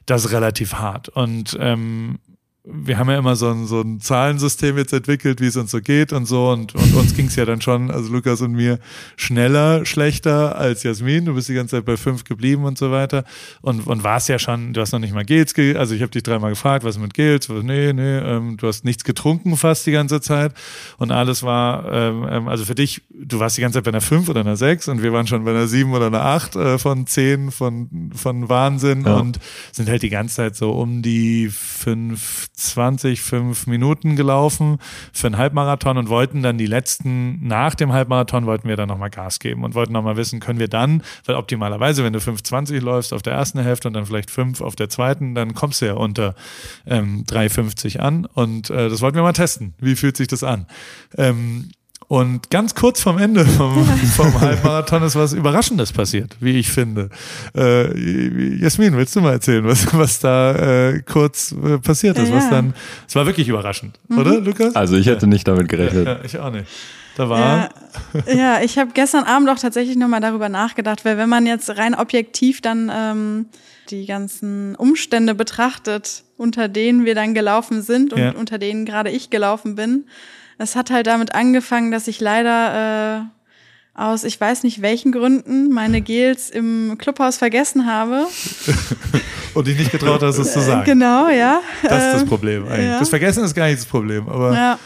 das ist relativ hart. Und ähm, wir haben ja immer so ein, so ein Zahlensystem jetzt entwickelt, wie es uns so geht und so. Und, und uns ging es ja dann schon, also Lukas und mir, schneller, schlechter als Jasmin. Du bist die ganze Zeit bei fünf geblieben und so weiter. Und, und warst ja schon, du hast noch nicht mal Gels, also ich habe dich dreimal gefragt, was mit Gels? Nee, nee, ähm, du hast nichts getrunken fast die ganze Zeit. Und alles war, ähm, ähm, also für dich, du warst die ganze Zeit bei einer fünf oder einer sechs und wir waren schon bei einer sieben oder einer acht äh, von zehn von, von Wahnsinn ja. und sind halt die ganze Zeit so um die fünf 20, 5 Minuten gelaufen für einen Halbmarathon und wollten dann die letzten, nach dem Halbmarathon wollten wir dann nochmal Gas geben und wollten nochmal wissen, können wir dann, weil optimalerweise, wenn du 5,20 läufst auf der ersten Hälfte und dann vielleicht 5 auf der zweiten, dann kommst du ja unter ähm, 3,50 an und äh, das wollten wir mal testen. Wie fühlt sich das an? Ähm, Und ganz kurz vorm Ende vom, vom Halbmarathon ist was Überraschendes passiert, wie ich finde. Äh, Jasmin, willst du mal erzählen, was, was da äh, kurz äh, passiert ist?
Ja.
Was dann, es war wirklich überraschend, oder, Lukas?
Also ich hätte nicht damit gerechnet.
Ja, ich auch nicht. Da war,
Ja, ja ich habe gestern Abend auch tatsächlich nochmal darüber nachgedacht, weil wenn man jetzt rein objektiv dann ähm, die ganzen Umstände betrachtet, unter denen wir dann gelaufen sind und
Ja.
unter denen gerade ich gelaufen bin, es hat halt damit angefangen, dass ich leider äh, aus ich weiß nicht welchen Gründen meine Gels im Clubhaus vergessen habe.
und dich nicht getraut hast, es zu sagen.
Genau, ja.
Das ist das
Ähm,
Problem eigentlich.
ja.
Das Vergessen ist gar nicht das Problem, aber
Ja.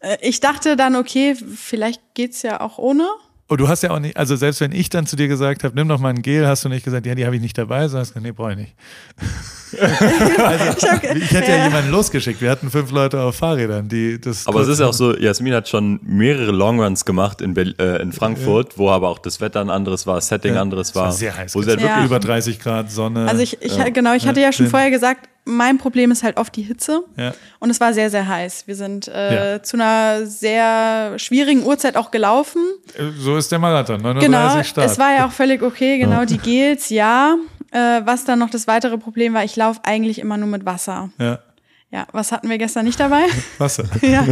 Äh, Ich dachte dann, okay, vielleicht geht's ja auch ohne.
Und du hast ja auch nicht, also selbst wenn ich dann zu dir gesagt habe, nimm doch mal ein Gel, hast du nicht gesagt, ja, die habe ich nicht dabei, sondern hast gesagt, nee, brauche ich nicht. also, ich hätte ja. jemanden losgeschickt. Wir hatten fünf Leute auf Fahrrädern, die das.
Aber es ist ja auch so, Jasmin hat schon mehrere Longruns gemacht in, Berl äh, in Frankfurt, wo aber auch das Wetter ein anderes war, das Setting
Ja.
anderes
Es war
war.
sehr heiß.
Wo sie halt
Ja.
wirklich
über 30 Grad Sonne.
Also ich, ich genau, ich hatte ja schon
Ja.
vorher gesagt, mein Problem ist halt oft die Hitze.
Ja.
Und es war sehr, sehr heiß. Wir sind äh,
Ja.
zu einer sehr schwierigen Uhrzeit auch gelaufen.
so ist der Marathon, 39
Genau,
Start.
es war ja auch völlig okay. Genau, die Gels, ja. Äh, was dann noch das weitere Problem war, ich laufe eigentlich immer nur mit Wasser.
ja,
Ja, was hatten wir gestern nicht dabei?
Wasser.
ja.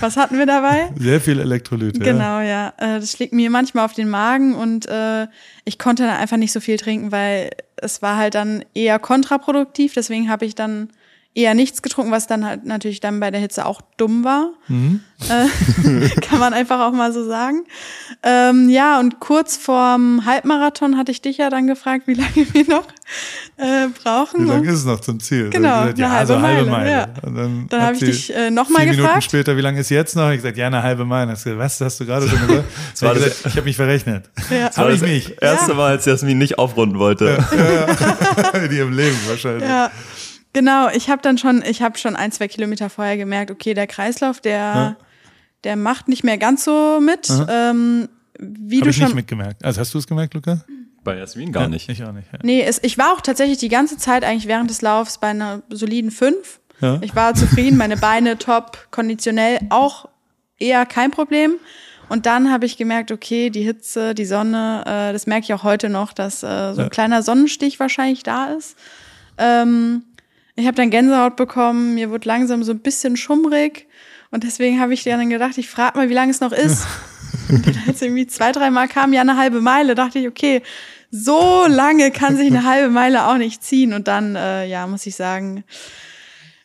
Was hatten wir dabei?
Sehr viel Elektrolyte. Ja.
Genau, ja. Äh, Das schlägt mir manchmal auf den Magen und äh, ich konnte dann einfach nicht so viel trinken, weil es war halt dann eher kontraproduktiv. Deswegen habe ich dann eher nichts getrunken, was dann halt natürlich dann bei der Hitze auch dumm war. Äh, kann man einfach auch mal so sagen. Ähm, ja, und kurz vorm Halbmarathon hatte ich dich ja dann gefragt, wie lange wir noch äh, brauchen.
Wie lange ist es noch zum Ziel?
Genau,
hab ich gesagt, ja,
eine
also
halbe
halbe
Meile,
Meile.
ja.
Und dann
Dann habe ich dich äh, nochmal
vier Minuten
gefragt.
später, wie lange ist jetzt noch? Ich gesagt, ja, eine halbe Meile. Hast gesagt, was hast du gerade schon gesagt? Ich,
war
hab
das-
ich habe mich verrechnet.
Ja.
Habe ich
das
nicht.
erste Mal, als Jasmin nicht aufrunden wollte.
Die im Leben wahrscheinlich.
Ja, genau. Ich habe dann schon, ich habe schon ein, zwei Kilometer vorher gemerkt, okay, der Kreislauf, der, der macht nicht mehr ganz so mit. Ähm, wie
Habe
du
ich
schon.
nicht mitgemerkt. Also hast du es gemerkt, Luca?
Bei Jasmin gar nicht.
Ich auch nicht. Ja.
Nee, es, ich war auch tatsächlich die ganze Zeit eigentlich während des Laufs bei einer soliden 5.
Ja.
Ich war zufrieden, meine Beine top, konditionell auch eher kein Problem. Und dann habe ich gemerkt, okay, die Hitze, die Sonne, äh, das merke ich auch heute noch, dass äh, so ein
Ja.
kleiner Sonnenstich wahrscheinlich da ist. Ähm, ich habe dann Gänsehaut bekommen, mir wurde langsam so ein bisschen schummrig. Und deswegen habe ich dann gedacht, ich frage mal, wie lange es noch ist. Und dann, als irgendwie zwei, dreimal kam, ja eine halbe Meile, dachte ich, okay, so lange kann sich eine halbe Meile auch nicht ziehen. Und dann, äh, ja, muss ich sagen,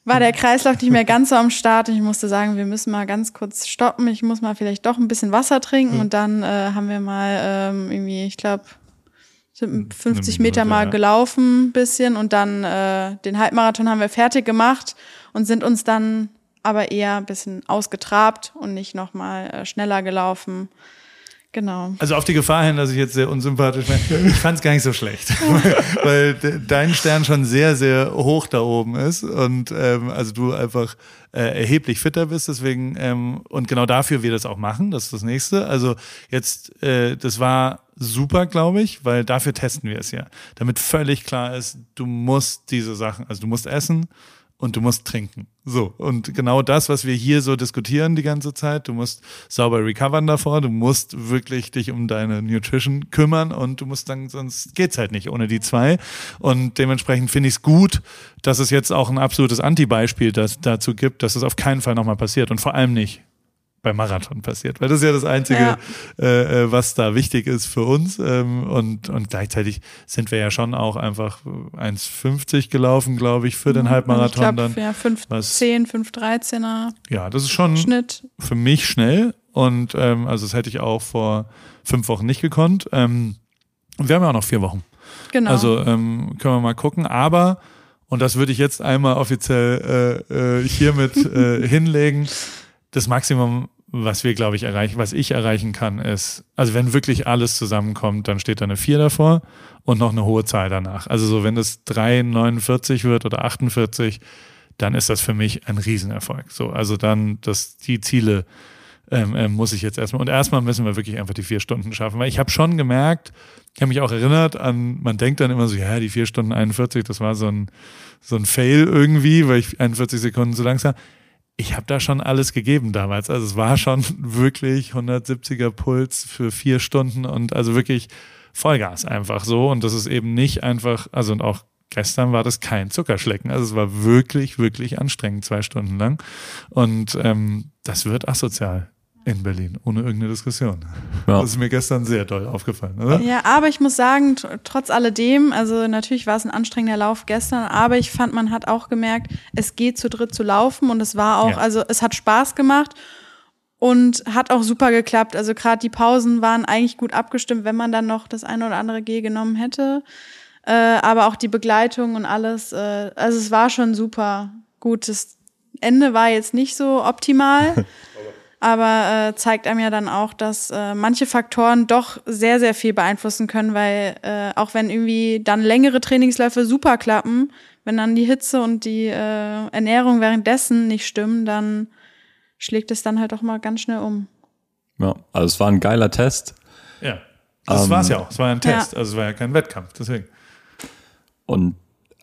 war der Kreislauf nicht mehr ganz so am Start. Und ich musste sagen, wir müssen mal ganz kurz stoppen. Ich muss mal vielleicht doch ein bisschen Wasser trinken. Und dann äh, haben wir mal ähm, irgendwie, ich glaube, sind 50
Minute,
Meter mal gelaufen, ein bisschen. Und dann äh, den Halbmarathon haben wir fertig gemacht und sind uns dann aber eher ein bisschen ausgetrabt und nicht nochmal äh, schneller gelaufen. Genau.
Also auf die Gefahr hin, dass ich jetzt sehr unsympathisch bin. Ich fand es gar nicht so schlecht, weil de- dein Stern schon sehr, sehr hoch da oben ist und ähm, also du einfach äh, erheblich fitter bist. Deswegen ähm, und genau dafür wir das auch machen. Das ist das nächste. Also jetzt, äh, das war super, glaube ich, weil dafür testen wir es ja, damit völlig klar ist, du musst diese Sachen, also du musst essen und du musst trinken. So, und genau das, was wir hier so diskutieren die ganze Zeit, du musst sauber recovern davor, du musst wirklich dich um deine Nutrition kümmern und du musst dann, sonst geht's halt nicht ohne die zwei. Und dementsprechend finde ich es gut, dass es jetzt auch ein absolutes Anti-Beispiel dazu gibt, dass es auf keinen Fall nochmal passiert und vor allem nicht beim Marathon passiert, weil das ist ja das Einzige,
Ja.
äh, äh, was da wichtig ist für uns. Ähm, und, und gleichzeitig sind wir ja schon auch einfach 1,50 gelaufen, glaube ich, für den Halbmarathon
ich glaube,
dann.
ja, 5,
was-
10, 5, 13er
Ja, das ist schon
Schnitt.
für mich schnell. Und ähm, also das hätte ich auch vor fünf Wochen nicht gekonnt. Ähm, und wir haben ja auch noch vier Wochen.
Genau.
Also ähm, können wir mal gucken. Aber, und das würde ich jetzt einmal offiziell äh, äh, hiermit äh, hinlegen, das Maximum, was wir, glaube ich, erreichen, was ich erreichen kann, ist, also wenn wirklich alles zusammenkommt, dann steht da eine 4 davor und noch eine hohe Zahl danach. Also so, wenn das 3,49 wird oder 48, dann ist das für mich ein Riesenerfolg. So, also dann, dass die Ziele ähm, ähm, muss ich jetzt erstmal. Und erstmal müssen wir wirklich einfach die vier Stunden schaffen. Weil ich habe schon gemerkt, ich habe mich auch erinnert an, man denkt dann immer so, ja, die vier Stunden 41, das war so ein, so ein Fail irgendwie, weil ich 41 Sekunden zu langsam. Ich habe da schon alles gegeben damals. Also es war schon wirklich 170er Puls für vier Stunden und also wirklich Vollgas einfach so. Und das ist eben nicht einfach, also und auch gestern war das kein Zuckerschlecken. Also es war wirklich, wirklich anstrengend, zwei Stunden lang. Und ähm, das wird asozial in Berlin, ohne irgendeine Diskussion. Ja. Das ist mir gestern sehr doll aufgefallen, oder?
Ja, aber ich muss sagen, trotz alledem, also natürlich war es ein anstrengender Lauf gestern, aber ich fand, man hat auch gemerkt, es geht zu dritt zu laufen und es war auch, ja. also es hat Spaß gemacht und hat auch super geklappt. Also gerade die Pausen waren eigentlich gut abgestimmt, wenn man dann noch das eine oder andere G genommen hätte. Äh, aber auch die Begleitung und alles, äh, also es war schon super gut. Das Ende war jetzt nicht so optimal. aber äh, zeigt einem ja dann auch, dass äh, manche Faktoren doch sehr, sehr viel beeinflussen können, weil äh, auch wenn irgendwie dann längere Trainingsläufe super klappen, wenn dann die Hitze und die äh, Ernährung währenddessen nicht stimmen, dann schlägt es dann halt auch mal ganz schnell um.
Ja, also es war ein geiler Test.
Ja, das ähm, war es ja auch. Es war ein Test, ja. also es war ja kein Wettkampf, deswegen.
Und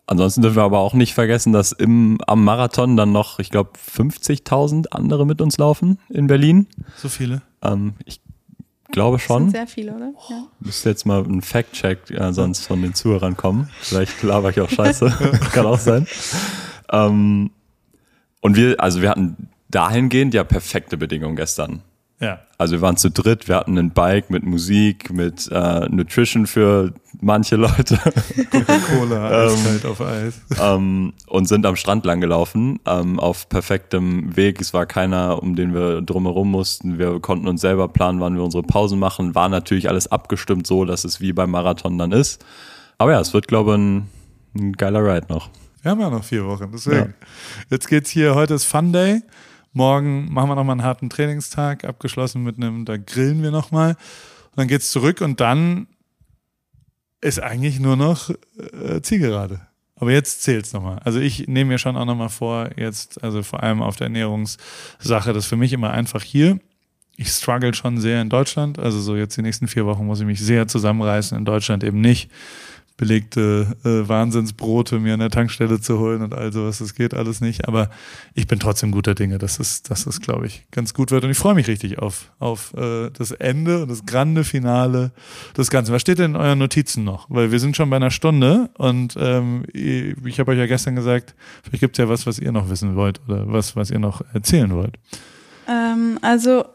Ansonsten dürfen wir aber auch nicht vergessen, dass im, am Marathon dann noch, ich glaube, 50.000 andere mit uns laufen in Berlin.
So viele?
Ähm, ich glaube schon.
Das sind sehr viele, oder? Ja.
Müsste jetzt mal ein Fact-Check äh, sonst von den Zuhörern kommen. Vielleicht laber ich auch scheiße. Kann auch sein. Ähm, und wir, also wir hatten dahingehend ja perfekte Bedingungen gestern.
Ja.
Also wir waren zu dritt, wir hatten ein Bike mit Musik, mit äh, Nutrition für manche Leute.
Coca-Cola, eiskalt ähm, auf Eis.
Ähm, und sind am Strand lang gelaufen, ähm, auf perfektem Weg. Es war keiner, um den wir drumherum mussten. Wir konnten uns selber planen, wann wir unsere Pausen machen. War natürlich alles abgestimmt so, dass es wie beim Marathon dann ist. Aber ja, es wird, glaube ich, ein, ein geiler Ride noch.
Wir haben ja noch vier Wochen, deswegen. Ja. Jetzt geht's hier, heute ist Fun Day. Morgen machen wir nochmal einen harten Trainingstag, abgeschlossen mit einem, da grillen wir nochmal. Dann geht's zurück und dann ist eigentlich nur noch äh, Zielgerade. Aber jetzt zählt's nochmal. Also ich nehme mir schon auch nochmal vor, jetzt, also vor allem auf der Ernährungssache, das ist für mich immer einfach hier. Ich struggle schon sehr in Deutschland. Also so jetzt die nächsten vier Wochen muss ich mich sehr zusammenreißen. In Deutschland eben nicht belegte äh, Wahnsinnsbrote mir an der Tankstelle zu holen und all sowas. Das geht alles nicht. Aber ich bin trotzdem guter Dinge, dass es, dass es, glaube ich, ganz gut wird. Und ich freue mich richtig auf, auf äh, das Ende und das grande Finale des Ganzen. Was steht denn in euren Notizen noch? Weil wir sind schon bei einer Stunde und ähm, ich habe euch ja gestern gesagt, vielleicht gibt es ja was, was ihr noch wissen wollt oder was, was ihr noch erzählen wollt.
Ähm, also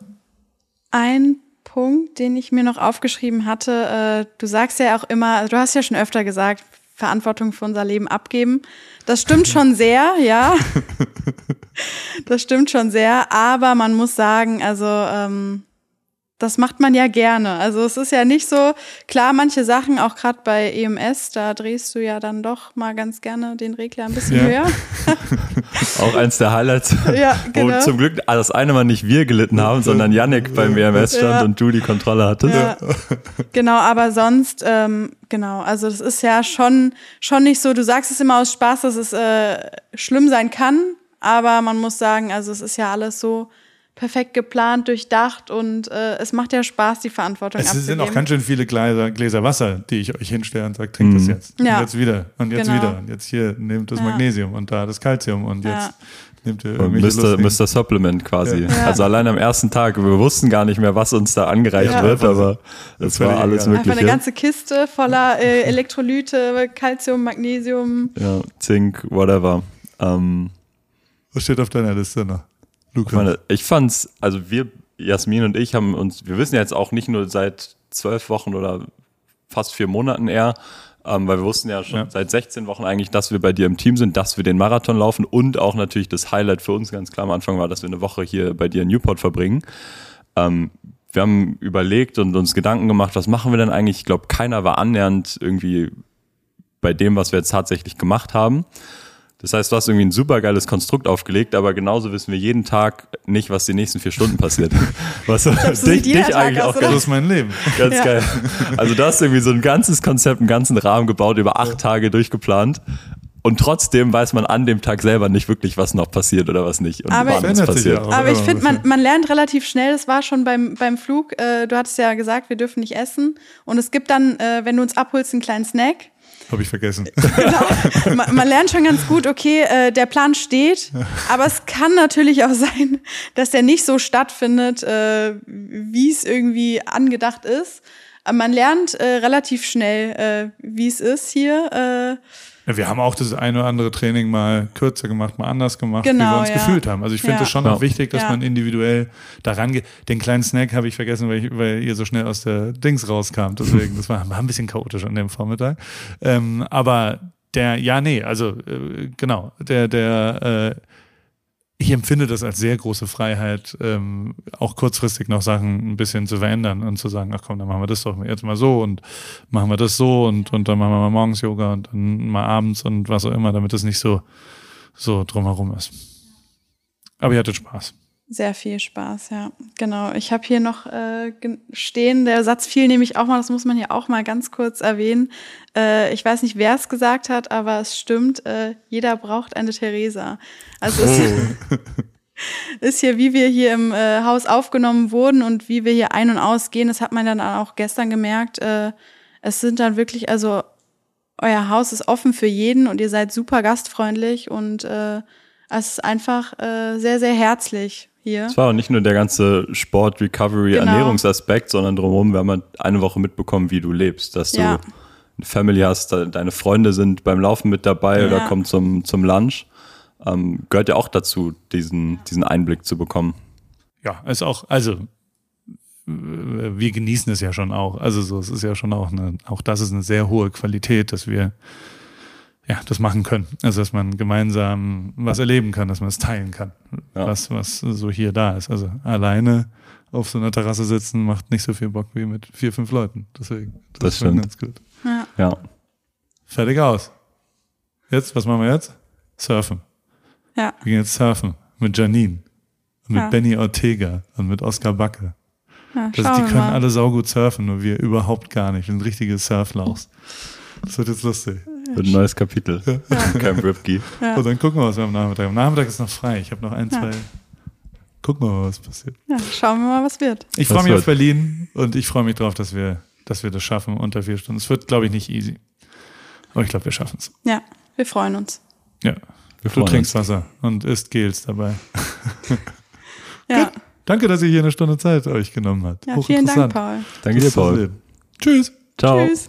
ein Punkt, den ich mir noch aufgeschrieben hatte. Äh, du sagst ja auch immer, also du hast ja schon öfter gesagt, Verantwortung für unser Leben abgeben. Das stimmt schon sehr, ja. Das stimmt schon sehr, aber man muss sagen, also ähm, das macht man ja gerne. Also es ist ja nicht so, klar, manche Sachen, auch gerade bei EMS, da drehst du ja dann doch mal ganz gerne den Regler ein bisschen ja. höher.
auch eins der Highlights,
ja, genau.
wo zum Glück das eine Mal nicht wir gelitten haben, sondern Yannick beim EMS stand ja. und du die Kontrolle hattest. Ja.
Genau, aber sonst, ähm, genau, also das ist ja schon, schon nicht so, du sagst es immer aus Spaß, dass es äh, schlimm sein kann, aber man muss sagen, also es ist ja alles so perfekt geplant, durchdacht und äh, es macht ja Spaß, die Verantwortung
es abzugeben. Es sind auch ganz schön viele Gläser, Gläser Wasser, die ich euch hinstelle und sage, trinkt mhm. das jetzt. Ja. Und jetzt wieder und jetzt genau. wieder und jetzt hier nehmt das ja. Magnesium und da das Calcium und jetzt ja. nehmt ihr
Mr. Mr. Supplement quasi. Ja. Also allein am ersten Tag, wir wussten gar nicht mehr, was uns da angereicht wird, aber es war alles mögliche.
Einfach eine ganze Kiste voller äh, Elektrolyte, Calcium, Magnesium.
Ja, Zink, whatever. Ähm,
was steht auf deiner Liste noch?
Lukas. Ich, meine, ich fand's, also wir, Jasmin und ich haben uns, wir wissen jetzt auch nicht nur seit zwölf Wochen oder fast vier Monaten eher, ähm, weil wir wussten ja schon ja. seit 16 Wochen eigentlich, dass wir bei dir im Team sind, dass wir den Marathon laufen und auch natürlich das Highlight für uns ganz klar am Anfang war, dass wir eine Woche hier bei dir in Newport verbringen. Ähm, wir haben überlegt und uns Gedanken gemacht, was machen wir denn eigentlich? Ich glaube, keiner war annähernd irgendwie bei dem, was wir jetzt tatsächlich gemacht haben. Das heißt, du hast irgendwie ein super geiles Konstrukt aufgelegt, aber genauso wissen wir jeden Tag nicht, was die nächsten vier Stunden passiert. Was
glaub, dich, dich
eigentlich auch Das ist mein Leben.
Ganz ja. geil. Also du hast irgendwie so ein ganzes Konzept, einen ganzen Rahmen gebaut, über acht Tage durchgeplant. Und trotzdem weiß man an dem Tag selber nicht wirklich, was noch passiert oder was nicht. Und
aber,
wann es passiert.
Auch, aber ich finde, man, man lernt relativ schnell, das war schon beim, beim Flug, äh, du hattest ja gesagt, wir dürfen nicht essen. Und es gibt dann, äh, wenn du uns abholst, einen kleinen Snack.
Habe ich vergessen.
Genau. Man, man, lernt schon ganz gut, okay, äh, der Plan steht, aber es kann natürlich auch sein, dass der nicht so stattfindet, äh, wie es irgendwie angedacht ist. Aber man lernt äh, relativ schnell, äh, wie es ist hier.
Ja, wir haben auch das eine oder andere Training mal kürzer gemacht, mal anders gemacht, genau, wie wir genau, uns ja. gefühlt haben. Also ich finde es ja. schon auch wichtig, dass ja. man individuell daran geht. Den kleinen Snack habe ich vergessen, weil, ich, weil ihr so schnell aus der Dings rauskam. Deswegen, das war, war ein bisschen chaotisch an dem Vormittag. Ähm, aber der, ja, nee, also äh, genau, der, der äh, ich empfinde das als sehr große Freiheit, ähm, auch kurzfristig noch Sachen ein bisschen zu verändern und zu sagen, ach komm, dann machen wir das doch jetzt mal so und machen wir das so und, und dann machen wir mal morgens Yoga und dann mal abends und was auch immer, damit es nicht so, so drumherum ist. Aber ihr hattet Spaß.
Sehr viel Spaß, ja. Genau. Ich habe hier noch äh, stehen, der Satz fiel nämlich auch mal, das muss man hier auch mal ganz kurz erwähnen. Äh, ich weiß nicht, wer es gesagt hat, aber es stimmt, äh, jeder braucht eine Theresa. Also es oh. ist hier, wie wir hier im äh, Haus aufgenommen wurden und wie wir hier ein- und ausgehen, das hat man dann auch gestern gemerkt. Äh, es sind dann wirklich, also euer Haus ist offen für jeden und ihr seid super gastfreundlich und äh, es ist einfach äh, sehr, sehr herzlich hier.
Es war auch nicht nur der ganze Sport, Recovery, genau. Ernährungsaspekt, sondern drumherum, wir haben halt eine Woche mitbekommen, wie du lebst, dass du ja. eine Family hast, deine Freunde sind beim Laufen mit dabei ja. oder kommen zum, zum Lunch. Ähm, gehört ja auch dazu, diesen, diesen Einblick zu bekommen.
Ja, ist auch, also wir genießen es ja schon auch. Also so, es ist ja schon auch eine, auch das ist eine sehr hohe Qualität, dass wir ja, das machen können. Also, dass man gemeinsam was erleben kann, dass man es teilen kann, ja. was, was so hier da ist. Also, alleine auf so einer Terrasse sitzen macht nicht so viel Bock wie mit vier, fünf Leuten. Deswegen,
das, das ist schon ganz gut.
Ja.
ja.
Fertig aus. Jetzt, was machen wir jetzt? Surfen.
Ja.
Wir gehen jetzt surfen mit Janine und mit ja. Benny Ortega und mit Oskar Backe. Ja, also, die können mal. alle saugut surfen, nur wir überhaupt gar nicht. Wir sind richtige Surflauchs. Das wird jetzt lustig.
Wird ein neues Kapitel. Ja. Camp Ripkey.
Ja. Und dann gucken wir, was wir am Nachmittag. Am Nachmittag ist noch frei. Ich habe noch ein, zwei. Gucken wir mal, was passiert.
Ja, schauen wir mal, was wird.
Ich freue mich wird? auf Berlin und ich freue mich darauf, dass wir, dass wir das schaffen unter vier Stunden. Es wird, glaube ich, nicht easy. Aber ich glaube, wir schaffen es.
Ja, wir freuen uns.
Ja. Wir du trinkst uns. Wasser und isst Gels dabei.
ja.
Gut. Danke, dass ihr hier eine Stunde Zeit euch genommen habt.
Ja, vielen Dank, Paul.
Danke dir, Paul.
Tschüss.
Ciao.
Tschüss.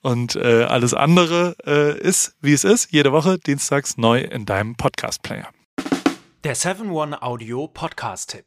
Und äh, alles andere äh, ist, wie es ist, jede Woche dienstags neu in deinem Podcast-Player.
Der 7-One Audio Podcast-Tipp.